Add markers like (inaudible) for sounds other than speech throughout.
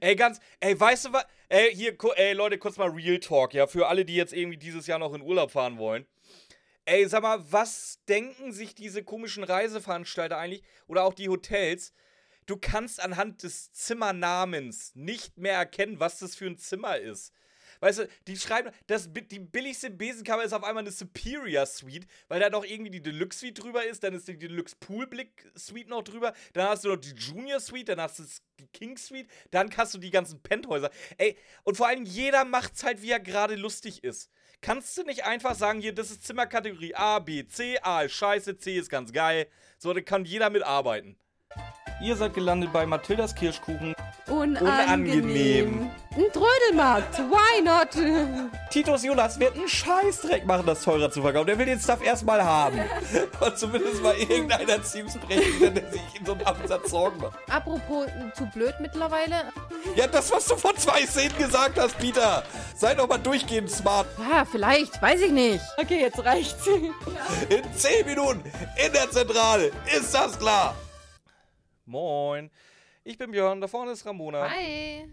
Ey, ganz, ey, weißt du was? Ey, hier, ey, Leute, kurz mal Real Talk, ja, für alle, die jetzt irgendwie dieses Jahr noch in Urlaub fahren wollen. Ey, sag mal, was denken sich diese komischen Reiseveranstalter eigentlich oder auch die Hotels? Du kannst anhand des Zimmernamens nicht mehr erkennen, was das für ein Zimmer ist. Weißt du, die schreiben, das, die billigste Besenkammer ist auf einmal eine Superior Suite, weil da noch irgendwie die Deluxe Suite drüber ist, dann ist die Deluxe Poolblick Suite noch drüber, dann hast du noch die Junior Suite, dann hast du die King Suite, dann hast du die ganzen Penthäuser. Ey, und vor allem jeder macht's halt, wie er gerade lustig ist. Kannst du nicht einfach sagen, hier, das ist Zimmerkategorie A, B, C, A ist scheiße, C ist ganz geil. So, da kann jeder mitarbeiten. Ihr seid gelandet bei Mathildas Kirschkuchen. Unangenehm. Unangenehm. Ein Trödelmarkt, why not? Titus Jonas wird einen Scheißdreck machen, das teurer zu verkaufen. Der will den Stuff erstmal haben. (laughs) Und zumindest mal irgendeiner Teams brechen, der sich in so einem Absatz Sorgen macht. Apropos zu blöd mittlerweile. Ja, das, was du vor zwei Szenen gesagt hast, Peter. Sei doch mal durchgehend smart. Ja, vielleicht, weiß ich nicht. Okay, jetzt reicht's. In zehn Minuten in der Zentrale. Ist das klar? Moin. Ich bin Björn, da vorne ist Ramona. Hi.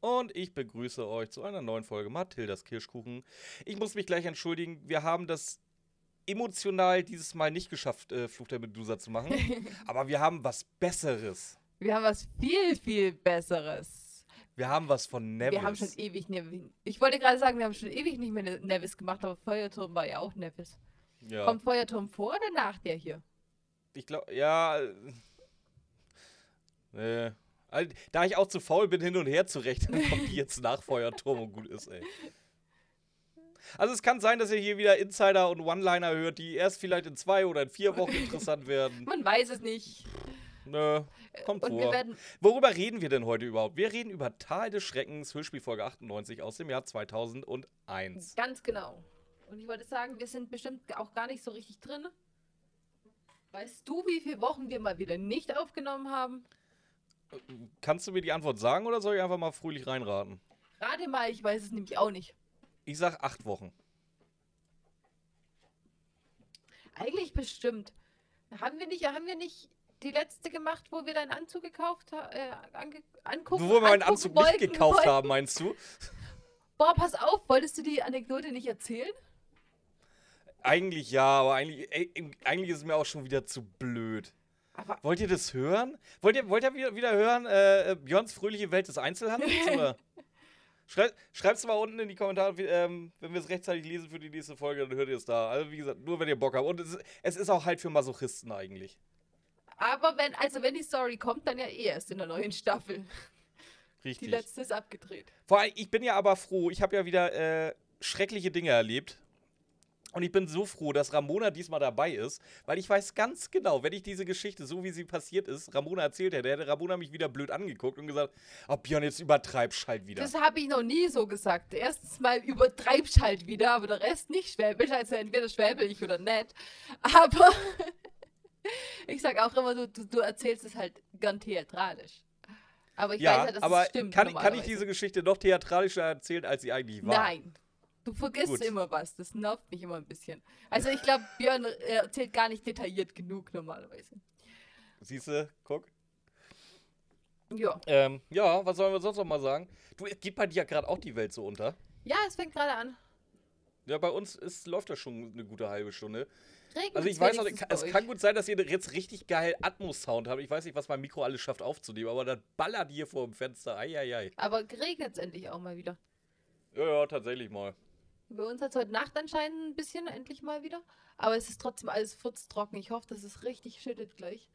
Und ich begrüße euch zu einer neuen Folge Mathildas Kirschkuchen. Ich muss mich gleich entschuldigen, wir haben das emotional dieses Mal nicht geschafft, äh, Fluch der Medusa zu machen. (laughs) aber wir haben was Besseres. Wir haben was viel, viel Besseres. Wir haben was von Nevis. Wir haben schon ewig Nevis. Ich wollte gerade sagen, wir haben schon ewig nicht mehr Nevis gemacht, aber Feuerturm war ja auch Nevis. Ja. Kommt Feuerturm vor oder nach der hier? Ich glaube, ja. Nee. Da ich auch zu faul bin, hin und her zu rechnen, (laughs) kommt die jetzt nach Feuerturm und gut ist, ey. Also es kann sein, dass ihr hier wieder Insider und One-Liner hört, die erst vielleicht in zwei oder in vier Wochen (laughs) interessant werden. Man weiß es nicht. Nö, kommt und vor. Worüber reden wir denn heute überhaupt? Wir reden über Tal des Schreckens, Hörspielfolge 98 aus dem Jahr 2001. Ganz genau. Und ich wollte sagen, wir sind bestimmt auch gar nicht so richtig drin. Weißt du, wie viele Wochen wir mal wieder nicht aufgenommen haben? Kannst du mir die Antwort sagen oder soll ich einfach mal fröhlich reinraten? Rate mal, ich weiß es nämlich auch nicht. Ich sag acht Wochen. Eigentlich bestimmt. Haben wir nicht, haben wir nicht die letzte gemacht, wo wir deinen Anzug gekauft haben, äh, ange angucken? Wo wir meinen Anzug nicht gekauft wollten. haben, meinst du? Boah, pass auf, wolltest du die Anekdote nicht erzählen? Eigentlich ja, aber eigentlich, ey, eigentlich ist es mir auch schon wieder zu blöd. Aber wollt ihr das hören? Wollt ihr, wollt ihr wieder, hören, äh, Björns fröhliche Welt des Einzelhandels? (laughs) oder? Schreibt es mal unten in die Kommentare, ähm, wenn wir es rechtzeitig lesen für die nächste Folge, dann hört ihr es da. Also wie gesagt, nur wenn ihr Bock habt. Und es, es ist auch halt für Masochisten eigentlich. Aber wenn, also wenn die Story kommt, dann ja eh erst in der neuen Staffel. Richtig. Die letzte ist abgedreht. Vor allem, ich bin ja aber froh, ich habe ja wieder äh, schreckliche Dinge erlebt. Und ich bin so froh, dass Ramona diesmal dabei ist, weil ich weiß ganz genau, wenn ich diese Geschichte, so wie sie passiert ist, Ramona erzählt hätte, hätte Ramona mich wieder blöd angeguckt und gesagt, oh Björn, jetzt übertreibst halt wieder. Das habe ich noch nie so gesagt. Erstens mal übertreibst halt wieder, aber der Rest nicht schwäbisch, also entweder schwäbel ich oder nett. Aber (laughs) ich sag auch immer, du, du, du erzählst es halt gern theatralisch. Aber ich ja, weiß ja, dass aber es stimmt. Kann, kann ich diese Geschichte noch theatralischer erzählen, als sie eigentlich war? Nein. Du vergisst Gut. immer was, das nervt mich immer ein bisschen. Also ich glaube, Björn erzählt gar nicht detailliert genug normalerweise. Siehst du, guck. Ja. Ähm, ja, was sollen wir sonst noch mal sagen? Du, geht bei dir ja gerade auch die Welt so unter. Ja, es fängt gerade an. Ja, bei uns ist, läuft das schon eine gute halbe Stunde. Regnet also ich weiß noch, es kann gut sein, dass ihr jetzt richtig geil Atmos-Sound habt. Ich weiß nicht, was mein Mikro alles schafft aufzunehmen, aber das ballert hier vor dem Fenster. Eieiei. Aber regnet es endlich auch mal wieder. Ja, ja, tatsächlich mal. Bei uns hat es heute Nacht anscheinend ein bisschen, endlich mal wieder. Aber es ist trotzdem alles furztrocken. Ich hoffe, dass es richtig schüttet gleich.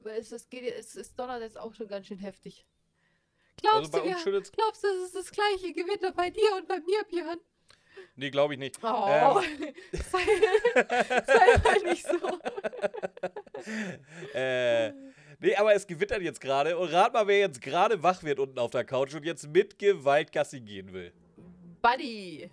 Weil es, es, geht, es, es donnert jetzt auch schon ganz schön heftig. Glaubst, also du, glaubst du, es ist das gleiche Gewitter bei dir und bei mir, Björn? Nee, glaube ich nicht. Oh, ähm. (laughs) sei, sei mal nicht so. (laughs) äh, nee, aber es gewittert jetzt gerade. Und rat mal, wer jetzt gerade wach wird unten auf der Couch und jetzt mit Gewalt Gassi gehen will. Buddy.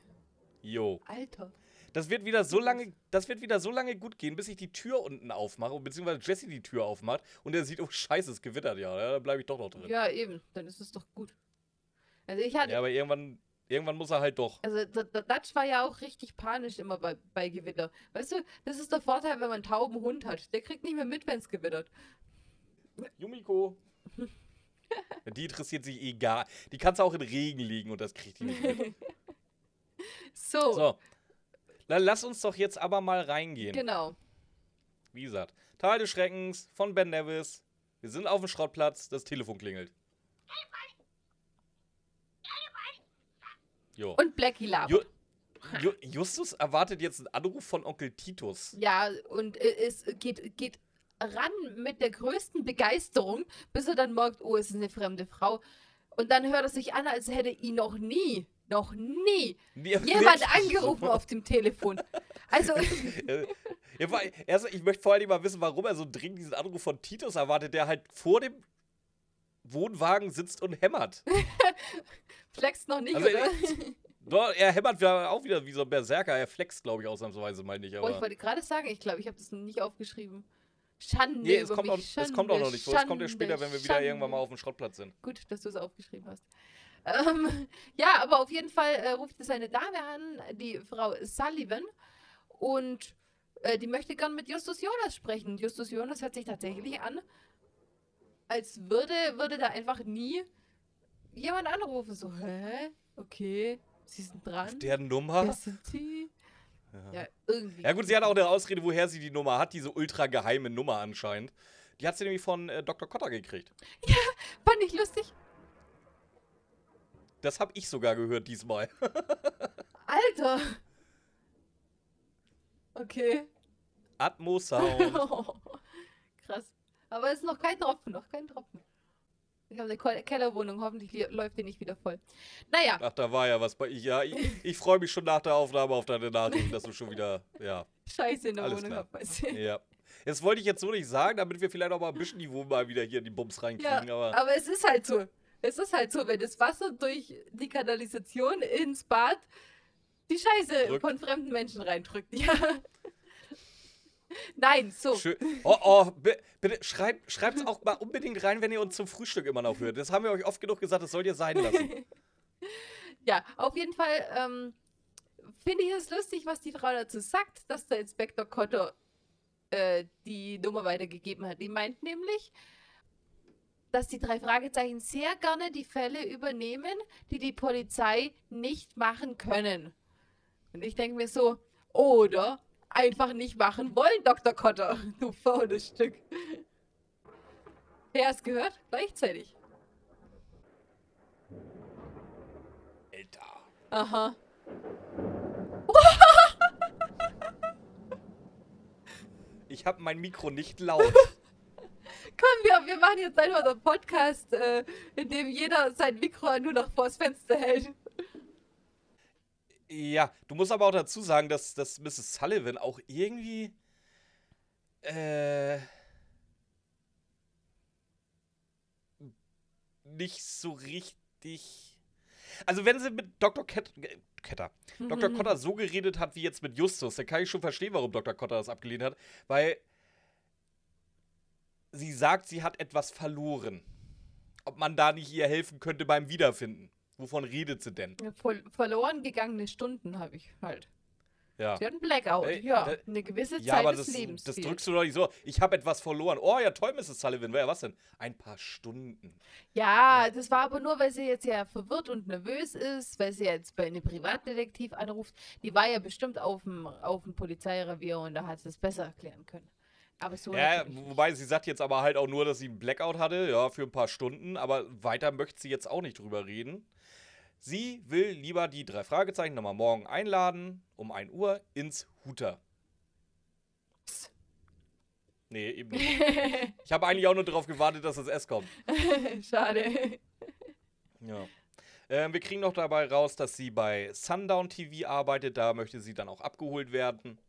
Jo. Alter. Das wird wieder so lange, das wird wieder so lange gut gehen, bis ich die Tür unten aufmache, beziehungsweise Jesse die Tür aufmacht und er sieht, oh Scheiße, es gewittert ja. ja da bleibe ich doch noch drin. Ja, eben. Dann ist es doch gut. Also ich hatte. Ja, aber irgendwann, irgendwann muss er halt doch. Also Dutch war ja auch richtig panisch immer bei, bei Gewitter. Weißt du, das ist der Vorteil, wenn man einen tauben Hund hat. Der kriegt nicht mehr mit, wenn es gewittert. Yumiko. (laughs) Die interessiert sich egal. Die kannst du auch in Regen liegen und das kriegt die nicht mit. (laughs) (laughs) so, So. Dann lass uns doch jetzt aber mal reingehen. genau. Wie gesagt, Teil des Schreckens von Ben Nevis. Wir sind auf dem Schrottplatz, das Telefon klingelt. Jo. Und Blackie labert. Ju Ju Justus erwartet jetzt einen Anruf von Onkel Titus. Ja, und äh, es geht, geht ran mit der größten Begeisterung, bis er dann merkt, oh, es ist eine fremde Frau. Und dann hört er sich an, als hätte ihn noch nie, noch nie Nee, jemand angerufen so. auf dem Telefon. Also, (laughs) erst, ich möchte vor allem mal wissen, warum er so dringend diesen Anruf von Titus erwartet, der halt vor dem Wohnwagen sitzt und hämmert. (laughs) flex noch nicht, Also, oder? (laughs) Doch, er hämmert ja auch wieder wie so ein Berserker. Er flext, glaube ich, ausnahmsweise, meine ich. Oh, ich Aber wollte gerade sagen, ich glaube, ich habe das nicht aufgeschrieben. Schande nee, es über kommt, auch, mich, es kommt auch noch Schande, nicht vor. Es kommt ja Schande, später, wenn wir wieder Schande. irgendwann mal auf dem Schrottplatz sind. Gut, dass du es aufgeschrieben hast. Ähm, ja, aber auf jeden Fall äh, ruft es eine Dame an, die Frau Sullivan, und äh, die möchte gern mit Justus Jonas sprechen. Justus Jonas hört sich tatsächlich an, als würde, würde da einfach nie jemand anrufen. So, hä? Okay, sie sind dran. Auf der Nummer? Wer sind sie? Ja. Ja, irgendwie. Ja gut, sie hat auch eine Ausrede, woher sie die Nummer hat, diese ultra geheime Nummer anscheinend. Die hat sie nämlich von äh, Dr. Cotter gekriegt. Fand ich lustig. Das habe ich sogar gehört diesmal. (laughs) Alter! Okay. Atmo-Sound. (laughs) Krass. Aber es ist noch kein Tropfen, noch kein Tropfen. Ich habe eine Kellerwohnung, hoffentlich li- läuft die nicht wieder voll. Naja, Ach, da war ja was bei ich. Ja, ich, ich freue mich schon nach der Aufnahme auf deine Nachricht, dass du schon wieder. Ja, Scheiße in der Alles Wohnung klar. hab ja. Das wollte ich jetzt so nicht sagen, damit wir vielleicht auch mal ein bisschen Niveau mal wieder hier in die Bums Ja, reinkriegen. aber aber es ist halt so. Es ist halt so, wenn das Wasser durch die Kanalisation ins Bad die Scheiße Drückt. von fremden Menschen reindrückt. (laughs) Ja. Nein, so. Schön. Oh, oh, bi- bitte schreibt es auch mal unbedingt rein, wenn ihr uns zum Frühstück immer noch hört. Das haben wir euch oft genug gesagt, das sollt ihr sein lassen. (laughs) Ja, auf jeden Fall ähm, finde ich es lustig, was die Frau dazu sagt, dass der Inspektor Kotter äh, die Nummer weitergegeben hat. Die meint nämlich, dass die drei Fragezeichen sehr gerne die Fälle übernehmen, die die Polizei nicht machen können. Und ich denke mir so, oder einfach nicht machen wollen, Dr. Kotter, (laughs) du faules Stück. Wer es gehört? Gleichzeitig. Alter. Aha. (laughs) Ich habe mein Mikro nicht laut. (laughs) Komm, wir, wir machen jetzt einfach einen Podcast, äh, in dem jeder sein Mikro nur noch vors Fenster hält. Ja, du musst aber auch dazu sagen, dass, dass Mrs. Sullivan auch irgendwie. Äh. Nicht so richtig. Also, wenn sie mit Dr. Ket Ketter, Dr. Cotter so geredet hat wie jetzt mit Justus, dann kann ich schon verstehen, warum Dr. Cotter das abgelehnt hat. Weil sie sagt, sie hat etwas verloren. Ob man da nicht ihr helfen könnte beim Wiederfinden. Wovon redet sie denn? Ver verloren gegangene Stunden habe ich halt. Ja. Sie hat einen Blackout, Ey, ja. da- eine gewisse Ja, Zeit aber des das, Lebens. das drückst du doch nicht so. Ich habe etwas verloren. Oh ja, toll, Mrs. Sullivan. Ja, was denn? Ein paar Stunden. Ja, das war aber nur, weil sie jetzt ja verwirrt und nervös ist, weil sie jetzt bei einem Privatdetektiv anruft. Die war ja bestimmt auf dem, auf dem Polizeirevier und da hat sie es besser erklären können. Aber so Ja, wobei sie sagt jetzt aber halt auch nur, dass sie einen Blackout hatte, ja, für ein paar Stunden. Aber weiter möchte sie jetzt auch nicht drüber reden. Sie will lieber die drei Fragezeichen nochmal morgen einladen, um 1 Uhr, ins Huter. Nee, eben nicht. (laughs) Ich habe eigentlich auch nur darauf gewartet, dass das S kommt. (laughs) Schade. Ja. Ähm, wir kriegen noch dabei raus, dass sie bei Sundown TV arbeitet. Da möchte sie dann auch abgeholt werden.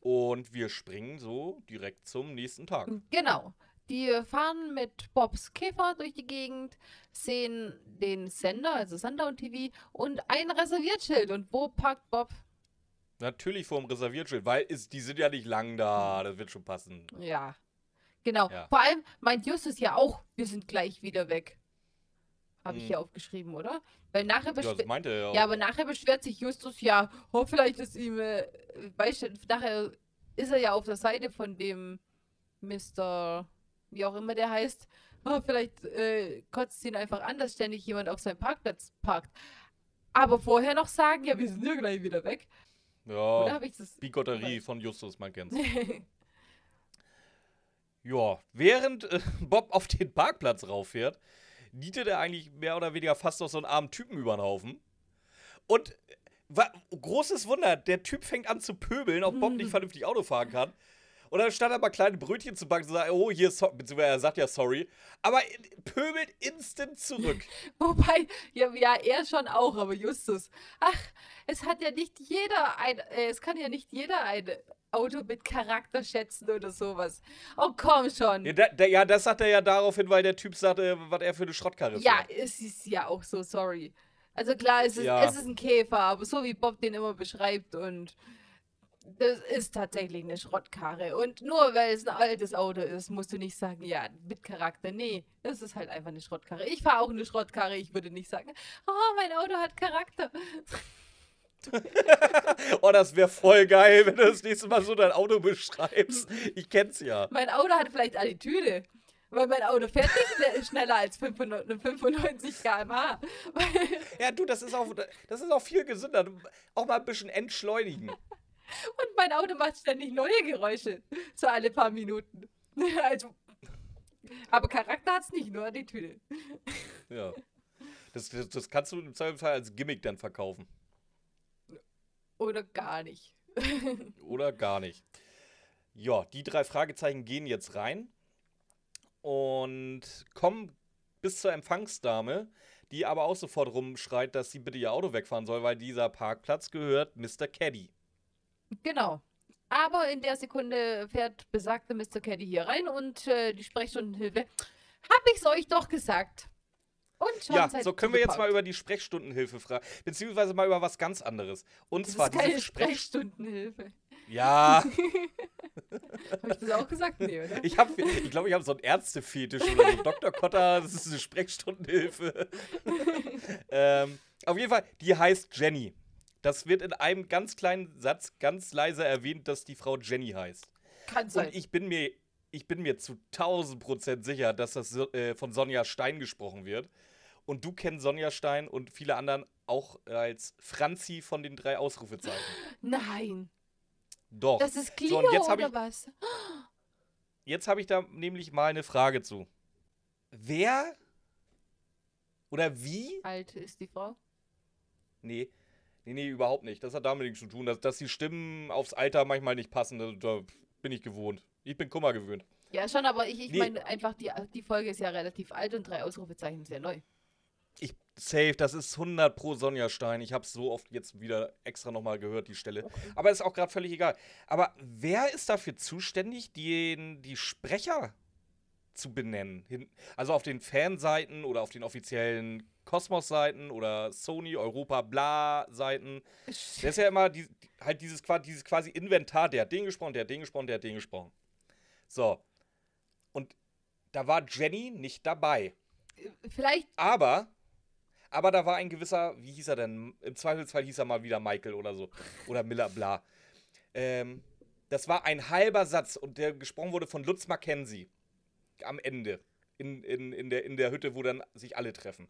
Und wir springen so direkt zum nächsten Tag. Genau. Die fahren mit Bobs Käfer durch die Gegend, sehen den Sender, also Sundown TV, und ein Reserviertschild. Und wo parkt Bob? Natürlich vorm Reserviertschild, weil es, die sind ja nicht lang da. Das wird schon passen. Ja. Genau. Ja. Vor allem meint Justus ja auch, wir sind gleich wieder weg. Habe ich Hm. hier aufgeschrieben, oder? Weil nachher beschwert. meinte er ja. Ja, aber nachher beschwert sich Justus ja, oh, vielleicht ist ihm, äh, weißt du, nachher ist er ja auf der Seite von dem Mr., wie auch immer der heißt, oh, vielleicht äh, kotzt ihn einfach an, dass ständig jemand auf seinem Parkplatz parkt. Aber vorher noch sagen, ja, wir sind ja gleich wieder weg. Oder Ja, habe ich das? Bigotterie von Justus, man kennt's. (laughs) Ja, während äh, Bob auf den Parkplatz rauffährt, nietet er eigentlich mehr oder weniger fast noch so einen armen Typen über den Haufen. Und äh, großes Wunder, der Typ fängt an zu pöbeln, ob Bob nicht vernünftig Auto fahren kann. Und dann stand er mal kleine Brötchen zu backen und sagt, oh, hier, so beziehungsweise er sagt ja sorry, aber äh, pöbelt instant zurück. (laughs) Wobei, ja, ja, er schon auch, aber Justus. Ach, es hat ja nicht jeder ein, äh, es kann ja nicht jeder ein Auto mit Charakter schätzen oder sowas. Oh, komm schon. Ja, da, da, ja das sagt er ja daraufhin, weil der Typ sagte, was er für eine Schrottkarre Ja, fährt. es ist ja auch so, sorry. Also klar, es ist, Ja. es ist ein Käfer, aber so wie Bob den immer beschreibt und das ist tatsächlich eine Schrottkarre. Und nur weil es ein altes Auto ist, musst du nicht sagen, ja, mit Charakter. Nee, das ist halt einfach eine Schrottkarre. Ich fahre auch eine Schrottkarre, ich würde nicht sagen, oh, mein Auto hat Charakter. (laughs) Oh, das wäre voll geil, wenn du das nächste Mal so dein Auto beschreibst. Ich kenn's ja. Mein Auto hat vielleicht Attitüde. Weil mein Auto fährt nicht schne- schneller als 95 95 km/h. Ja, du, das ist auch, das ist auch viel gesünder. Auch mal ein bisschen entschleunigen. Und mein Auto macht ständig neue Geräusche. So alle paar Minuten. (laughs) Also. Aber Charakter hat es nicht, nur Attitüde. Ja. Das, das, das kannst du im Zweifelsfall als Gimmick dann verkaufen. Oder gar nicht. (laughs) Oder gar nicht. Ja, die drei Fragezeichen gehen jetzt rein und kommen bis zur Empfangsdame, die aber auch sofort rumschreit, dass sie bitte ihr Auto wegfahren soll, weil dieser Parkplatz gehört Mr. Caddy. Genau. Aber in der Sekunde fährt besagte Mr. Caddy hier rein und äh, die Sprechstundenhilfe. Hab ich's euch doch gesagt. Und schon Ja, so können wir jetzt mal über die Sprechstundenhilfe fragen, beziehungsweise mal über was ganz anderes. Und Das zwar ist keine diese Sprech... Sprechstundenhilfe. Ja, (laughs) Hab ich das auch gesagt? Nee, oder? ich habe, ich glaube, ich habe so einen Ärztefetisch oder so. Dr. Kotter, das ist eine Sprechstundenhilfe. (laughs) ähm, auf jeden Fall, die heißt Jenny. Das wird in einem ganz kleinen Satz ganz leise erwähnt, dass die Frau Jenny heißt. Kann sein. Und ich bin mir, ich bin mir zu 1000 Prozent sicher, dass das äh, von Sonja Stein gesprochen wird. Und du kennst Sonja Stein und viele anderen auch als Franzi von den drei Ausrufezeichen. (gasps) Nein. Doch. Das ist Clio So, jetzt oder ich- was? (gasps) Jetzt habe ich da nämlich mal eine Frage zu. Wer oder wie? Alt ist die Frau. Nee, nee, nee, überhaupt nicht. Das hat damit nichts zu tun, dass, dass die Stimmen aufs Alter manchmal nicht passen. Da, da bin ich gewohnt. Ich bin Kummer gewöhnt. Ja, schon, aber ich, ich Nee. meine einfach, die, die Folge ist ja relativ alt und drei Ausrufezeichen sehr neu. Ich safe, das ist 100 pro Sonja Stein. Ich habe es so oft jetzt wieder extra nochmal gehört, die Stelle. Aber ist auch gerade völlig egal. Aber wer ist dafür zuständig, den, die Sprecher zu benennen? Also auf den Fanseiten oder auf den offiziellen Kosmos-Seiten oder Sony, Europa, bla-Seiten. Das ist ja immer die, halt dieses, dieses quasi Inventar, der hat den gesprochen, der hat den gesprochen, der hat den gesprochen. So. Und da war Jenny nicht dabei. Vielleicht, Aber, aber da war ein gewisser, wie hieß er denn? Im Zweifelsfall hieß er mal wieder Michael oder so. Oder Miller, bla. Ähm, das war ein halber Satz und der gesprochen wurde von Lutz Mackenzie. Am Ende. In, in, in, der, in der Hütte, wo dann sich alle treffen.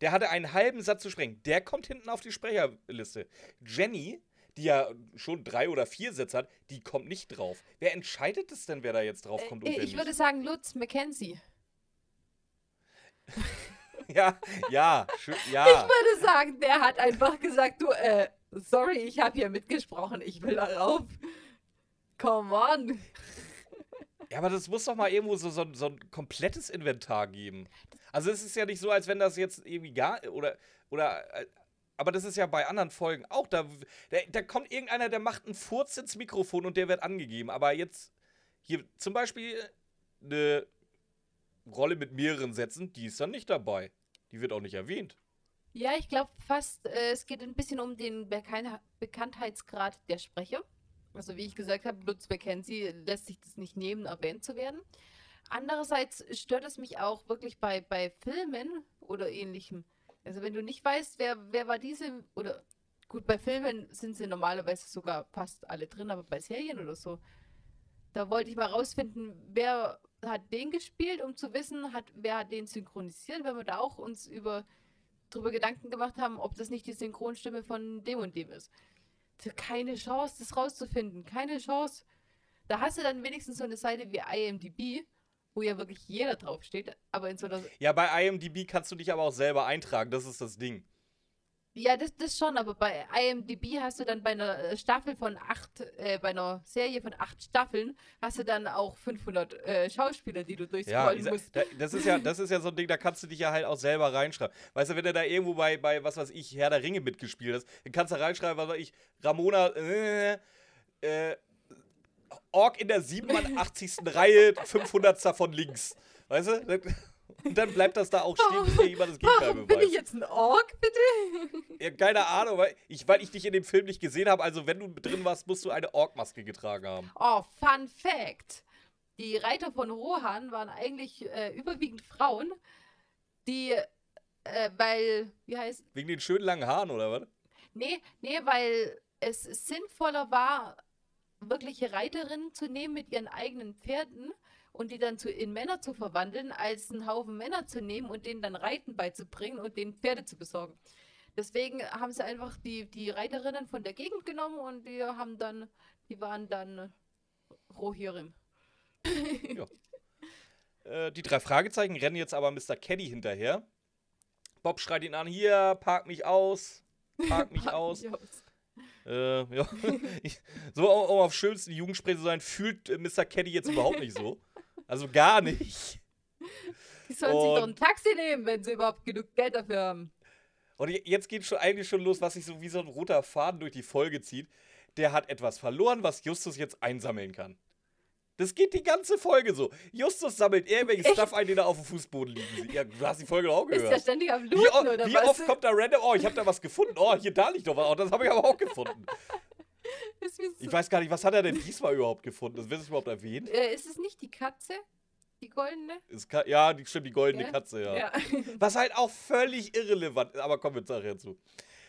Der hatte einen halben Satz zu sprechen. Der kommt hinten auf die Sprecherliste. Jenny, die ja schon drei oder vier Sätze hat, die kommt nicht drauf. Wer entscheidet es denn, wer da jetzt drauf kommt und äh, ich nicht? würde sagen Lutz Mackenzie. (laughs) Ja, ja, ja. Ich würde sagen, der hat einfach gesagt, du, äh, sorry, ich habe hier mitgesprochen, ich will darauf. Come on. Ja, aber das muss doch mal irgendwo so, so, so ein komplettes Inventar geben. Also es ist ja nicht so, als wenn das jetzt irgendwie gar oder oder äh, aber das ist ja bei anderen Folgen auch. Da, da, da kommt irgendeiner, der macht einen Furz ins Mikrofon und der wird angegeben. Aber jetzt hier zum Beispiel eine Rolle mit mehreren Sätzen, die ist dann nicht dabei. Die wird auch nicht erwähnt. Ja, ich glaube fast, äh, es geht ein bisschen um den Bekan Bekanntheitsgrad der Sprecher. Also wie ich gesagt habe, Lutz Mackenzie lässt sich das nicht nehmen, erwähnt zu werden. Andererseits stört es mich auch wirklich bei, bei Filmen oder ähnlichem. Also wenn du nicht weißt, wer, wer war diese, oder gut, bei Filmen sind sie normalerweise sogar fast alle drin, aber bei Serien oder so, da wollte ich mal rausfinden, wer hat den gespielt, um zu wissen, hat, wer hat den synchronisiert, wenn wir da auch uns über drüber Gedanken gemacht haben, ob das nicht die Synchronstimme von dem und dem ist. Keine Chance, das rauszufinden. Keine Chance. Da hast du dann wenigstens so eine Seite wie IMDb, wo ja wirklich jeder draufsteht. Aber in so einer. Ja, bei IMDb kannst du dich aber auch selber eintragen. Das ist das Ding. Ja, das, das schon, aber bei IMDb hast du dann bei einer äh, Staffel von acht, äh, bei einer Serie von acht Staffeln, hast du dann auch 500 äh, Schauspieler, die du durchscrollen ja, musst. Da, das, ist ja, das ist ja so ein Ding, da kannst du dich ja halt auch selber reinschreiben. Weißt du, wenn du da irgendwo bei, bei was weiß ich, Herr der Ringe mitgespielt hast, dann kannst du reinschreiben, was weiß ich, Ramona, äh, äh, Ork in der 87. Reihe, 500. von links. Weißt du? Und dann bleibt das da auch stehen, bis dir jemand das Gegenteil Warum beweist. bin ich jetzt ein Ork, bitte? Ja, keine Ahnung, weil ich, weil ich dich in dem Film nicht gesehen habe. Also, wenn du drin warst, musst du eine Ork-Maske getragen haben. Oh, Fun Fact. Die Reiter von Rohan waren eigentlich äh, überwiegend Frauen, die, äh, weil, wie heißt, Wegen den schönen langen Haaren, oder was? nee, nee, weil es sinnvoller war, wirkliche Reiterinnen zu nehmen mit ihren eigenen Pferden und die dann zu, in Männer zu verwandeln, als einen Haufen Männer zu nehmen und denen dann Reiten beizubringen und denen Pferde zu besorgen. Deswegen haben sie einfach die, die Reiterinnen von der Gegend genommen und die haben dann, die waren dann Rohirrim. (laughs) Äh, die drei Fragezeichen rennen jetzt aber Mr. Caddy hinterher. Bob schreit ihn an: Hier, park mich aus. Park mich (laughs) aus. Äh, ja. (laughs) So, um auf schönsten Jugendsprache zu sein, fühlt äh, Mr. Caddy jetzt überhaupt nicht so. Also gar nicht. (laughs) Die sollen sich doch Und- ein Taxi nehmen, wenn sie überhaupt genug Geld dafür haben. Und je- jetzt geht schon eigentlich schon los, was sich so wie so ein roter Faden durch die Folge zieht. Der hat etwas verloren, was Justus jetzt einsammeln kann. Das geht die ganze Folge so. Justus sammelt irgendwelchen Echt? Stuff ein, den er auf dem Fußboden liegen sieht. Ja, du hast die Folge doch auch Ist gehört. der ständig am Wie, Looten o- oder wie was? oft kommt da random, oh, ich habe da was gefunden. Oh, hier, da liegt doch was. Oh, das habe ich aber auch gefunden. (laughs) (laughs) so, Ich weiß gar nicht, was hat er denn diesmal überhaupt gefunden? Das wird es überhaupt erwähnt? äh, ist es nicht die Katze? Die goldene? Kann, ja, die, stimmt, die goldene Ja? Katze, ja. ja. (laughs) Was halt auch völlig irrelevant ist. Aber kommen wir nachher zu.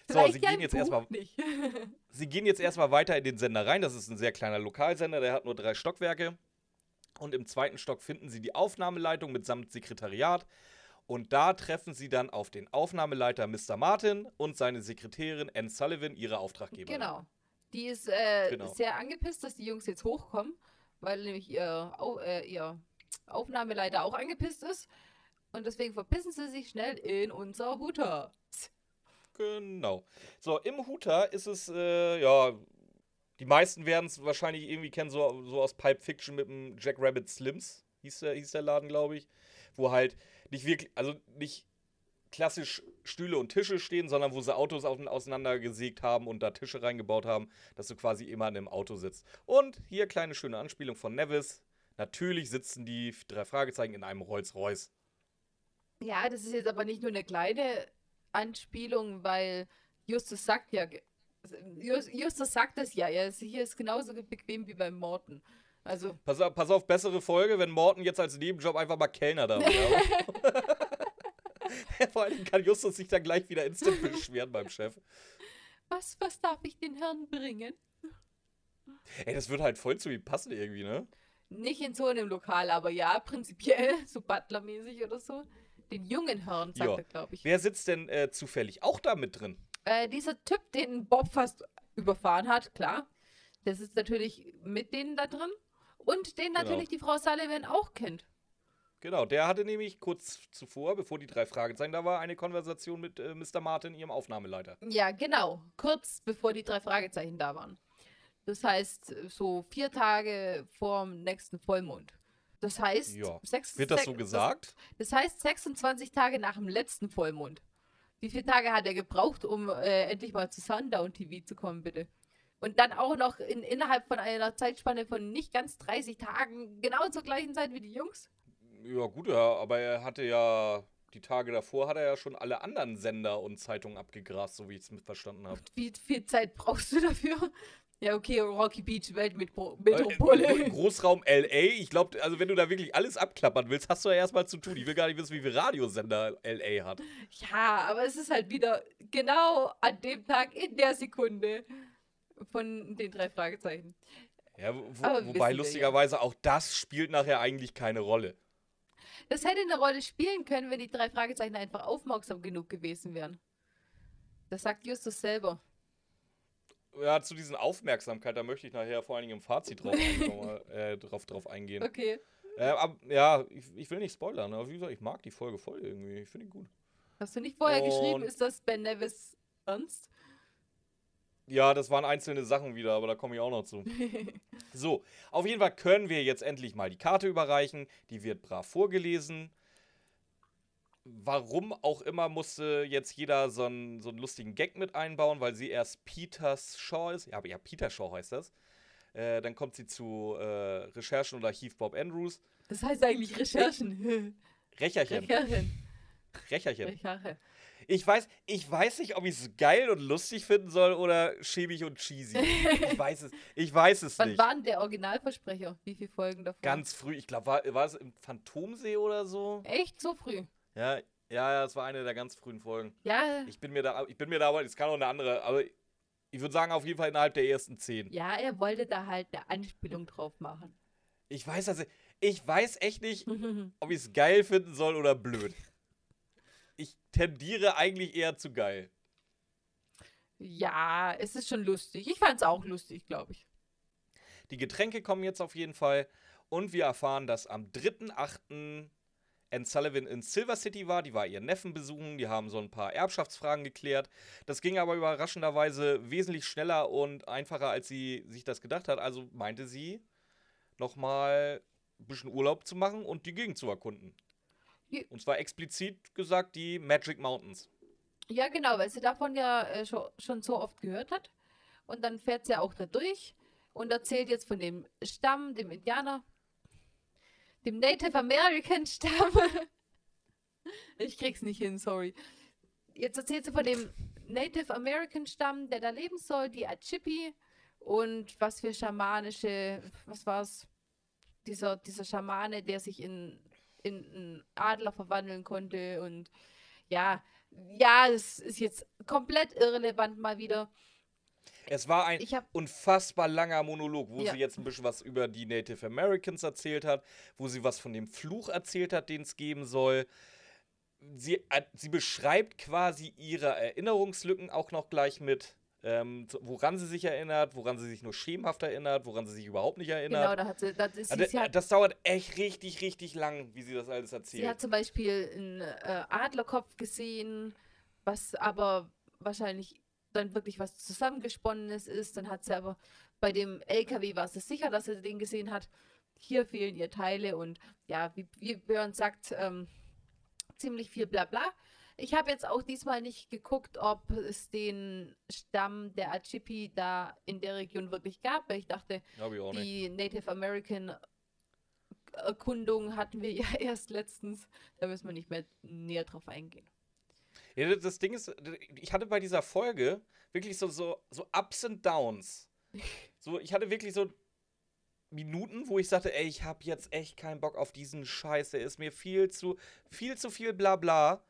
So, Vielleicht sie gehen jetzt Buch erstmal. (laughs) Sie gehen jetzt erstmal weiter in den Sender rein. Das ist ein sehr kleiner Lokalsender, der hat nur drei Stockwerke. Und im zweiten Stock finden Sie die Aufnahmeleitung mitsamt Sekretariat. Und da treffen Sie dann auf den Aufnahmeleiter Mr. Martin und seine Sekretärin Ann Sullivan, ihre Auftraggeberin. Genau. Die ist äh, Genau. sehr angepisst, dass die Jungs jetzt hochkommen, weil nämlich ihr, Au äh, ihr Aufnahmeleiter auch angepisst ist. Und deswegen verpissen sie sich schnell in unser Hutter. Genau. So, im Huter ist es, äh, ja, die meisten werden es wahrscheinlich irgendwie kennen, so, so aus Pipe Fiction mit dem Jack Rabbit Slims, hieß der, hieß der Laden, glaube ich. Wo halt nicht wirklich, also nicht klassisch Stühle und Tische stehen, sondern wo sie Autos auseinandergesägt haben und da Tische reingebaut haben, dass du quasi immer in einem Auto sitzt. Und hier kleine schöne Anspielung von Nevis. Natürlich sitzen die drei Fragezeichen in einem Rolls-Royce. Ja, das ist jetzt aber nicht nur eine kleine Anspielung, weil Justus sagt ja, Justus sagt das ja, er ist, hier ist genauso bequem wie beim Morten. Also, Pass auf, pass auf, bessere Folge, wenn Morten jetzt als Nebenjob einfach mal Kellner da wäre. (laughs) (laughs) Vor allem kann Justus sich dann gleich wieder instant beschweren beim Chef. was, was darf ich den Herrn bringen? Ey, das würde halt voll zu ihm passen irgendwie, ne? Nicht in so einem Lokal, aber ja, prinzipiell, (laughs) so Butlermäßig oder so. Den jungen Herrn, sagt Ja. er, glaube ich. Wer sitzt denn äh, zufällig auch da mit drin? Äh, dieser Typ, den Bob fast überfahren hat, klar. Der sitzt natürlich mit denen da drin. Und den Genau. natürlich die Frau Sullivan auch kennt. Genau, der hatte nämlich kurz zuvor, bevor die drei Fragezeichen da war, eine Konversation mit äh, Mr. Martin, ihrem Aufnahmeleiter. Ja, genau. Kurz bevor die drei Fragezeichen da waren. Das heißt, so vier Tage vor dem nächsten Vollmond. Das heißt, Ja. sechs, Wird das so gesagt? Das, das heißt 26 Tage nach dem letzten Vollmond. Wie viele Tage hat er gebraucht, um äh, endlich mal zu Sundown TV zu kommen, bitte? Und dann auch noch in, innerhalb von einer Zeitspanne von nicht ganz 30 Tagen, genau zur gleichen Zeit wie die Jungs? Ja, gut, ja, aber er hatte ja, die Tage davor hat er ja schon alle anderen Sender und Zeitungen abgegrast, so wie ich es verstanden habe. Wie viel Zeit brauchst du dafür? Ja, okay, Rocky Beach, Äh, Weltmetropole. Gro- Großraum LA, ich glaube, also wenn du da wirklich alles abklappern willst, hast du ja erstmal zu tun. Ich will gar nicht wissen, wie viel Radiosender LA hat. Ja, aber es ist halt wieder genau an dem Tag, in der Sekunde von den drei Fragezeichen. Ja, wo, wobei wir ja. lustigerweise auch das spielt nachher eigentlich keine Rolle. Das hätte eine Rolle spielen können, wenn die drei Fragezeichen einfach aufmerksam genug gewesen wären. Das sagt Justus selber. Ja, zu diesen Aufmerksamkeit, da möchte ich nachher vor allen Dingen im Fazit drauf, (laughs) äh, drauf, drauf eingehen. Okay. Äh, ab, ja, ich, ich will nicht spoilern, aber wie gesagt, ich mag die Folge voll irgendwie. Ich finde die gut. Hast du nicht vorher geschrieben, Und- ist das Ben Nevis ernst? Ja, das waren einzelne Sachen wieder, aber da komme ich auch noch zu. (laughs) So, auf jeden Fall können wir jetzt endlich mal die Karte überreichen. Die wird brav vorgelesen. Warum auch immer musste jetzt jeder so einen, so einen lustigen Gag mit einbauen, weil sie erst Peters Shaw ist. Ja, aber ja, Peter Shaw heißt das. Äh, dann kommt sie zu äh, Recherchen und Archiv Bob Andrews. Das heißt eigentlich Recherchen. Recherchen. Recherchen. Recherchen. Recherche. Ich weiß, ich weiß nicht, ob ich es geil und lustig finden soll oder schäbig und cheesy. Ich weiß es, ich weiß es Wann nicht. war denn der Originalversprecher? Wie viele Folgen davon? Ganz früh, ich glaube, war, war es im Phantomsee oder so? Echt so früh? Ja, ja, ja, es war eine der ganz frühen Folgen. Ja, Ich bin mir da, ich bin mir da, aber es kann auch eine andere, aber ich würde sagen, auf jeden Fall innerhalb der ersten zehn. ja, er wollte da halt eine Anspielung drauf machen. Ich weiß also, ich weiß echt nicht, (laughs) ob ich es geil finden soll oder blöd. Ich tendiere eigentlich eher zu geil. ja, es ist schon lustig. Ich fand es auch lustig, glaube ich. Die Getränke kommen jetzt auf jeden Fall. Und wir erfahren, dass am 3.8. Anne Sullivan in Silver City war. Die war ihren Neffen besuchen. Die haben so ein paar Erbschaftsfragen geklärt. Das ging aber überraschenderweise wesentlich schneller und einfacher, als sie sich das gedacht hat. Also meinte sie, nochmal ein bisschen Urlaub zu machen und die Gegend zu erkunden. Und zwar explizit gesagt die Magic Mountains. Ja, genau, weil sie davon ja äh, schon, schon so oft gehört hat. Und dann fährt sie auch da durch und erzählt jetzt von dem Stamm, dem Indianer, dem Native American Stamm. (laughs) ich krieg's nicht hin, sorry. Jetzt erzählt sie von dem Native American Stamm, der da leben soll, die Achipi und was für schamanische, was war's? Dieser, dieser Schamane, der sich in, in einen Adler verwandeln konnte und ja, ja, das ist jetzt komplett irrelevant mal wieder. Es war ein unfassbar langer Monolog, wo Ja. sie jetzt ein bisschen was über die Native Americans erzählt hat, wo sie was von dem Fluch erzählt hat, den es geben soll. Sie, äh, sie beschreibt quasi ihre Erinnerungslücken auch noch gleich mit, ähm, woran sie sich erinnert, woran sie sich nur schemenhaft erinnert, woran sie sich überhaupt nicht genau, erinnert. da hat sie, da, sie, Also, sie, hat, das dauert echt richtig, richtig lang, wie sie das alles sie erzählt. hat zum Beispiel einen äh, Adlerkopf gesehen, was aber wahrscheinlich dann wirklich was Zusammengesponnenes ist. Dann hat sie aber bei dem LKW war sie sicher, dass sie den gesehen hat. Hier fehlen ihr Teile und ja, wie, wie Björn sagt, ähm, ziemlich viel Blabla. Ich habe jetzt auch diesmal nicht geguckt, ob es den Stamm der Achipi da in der Region wirklich gab, weil ich dachte, ich die Native American Erkundung hatten wir (laughs) ja erst letztens. Da müssen wir nicht mehr näher drauf eingehen. Ja, das- das Ding ist, ich hatte bei dieser Folge wirklich so, so, so Ups und Downs. So, ich hatte wirklich so Minuten, wo ich sagte, ey, ich habe jetzt echt keinen Bock auf diesen Scheiß, der ist mir viel zu, viel zu viel Blabla.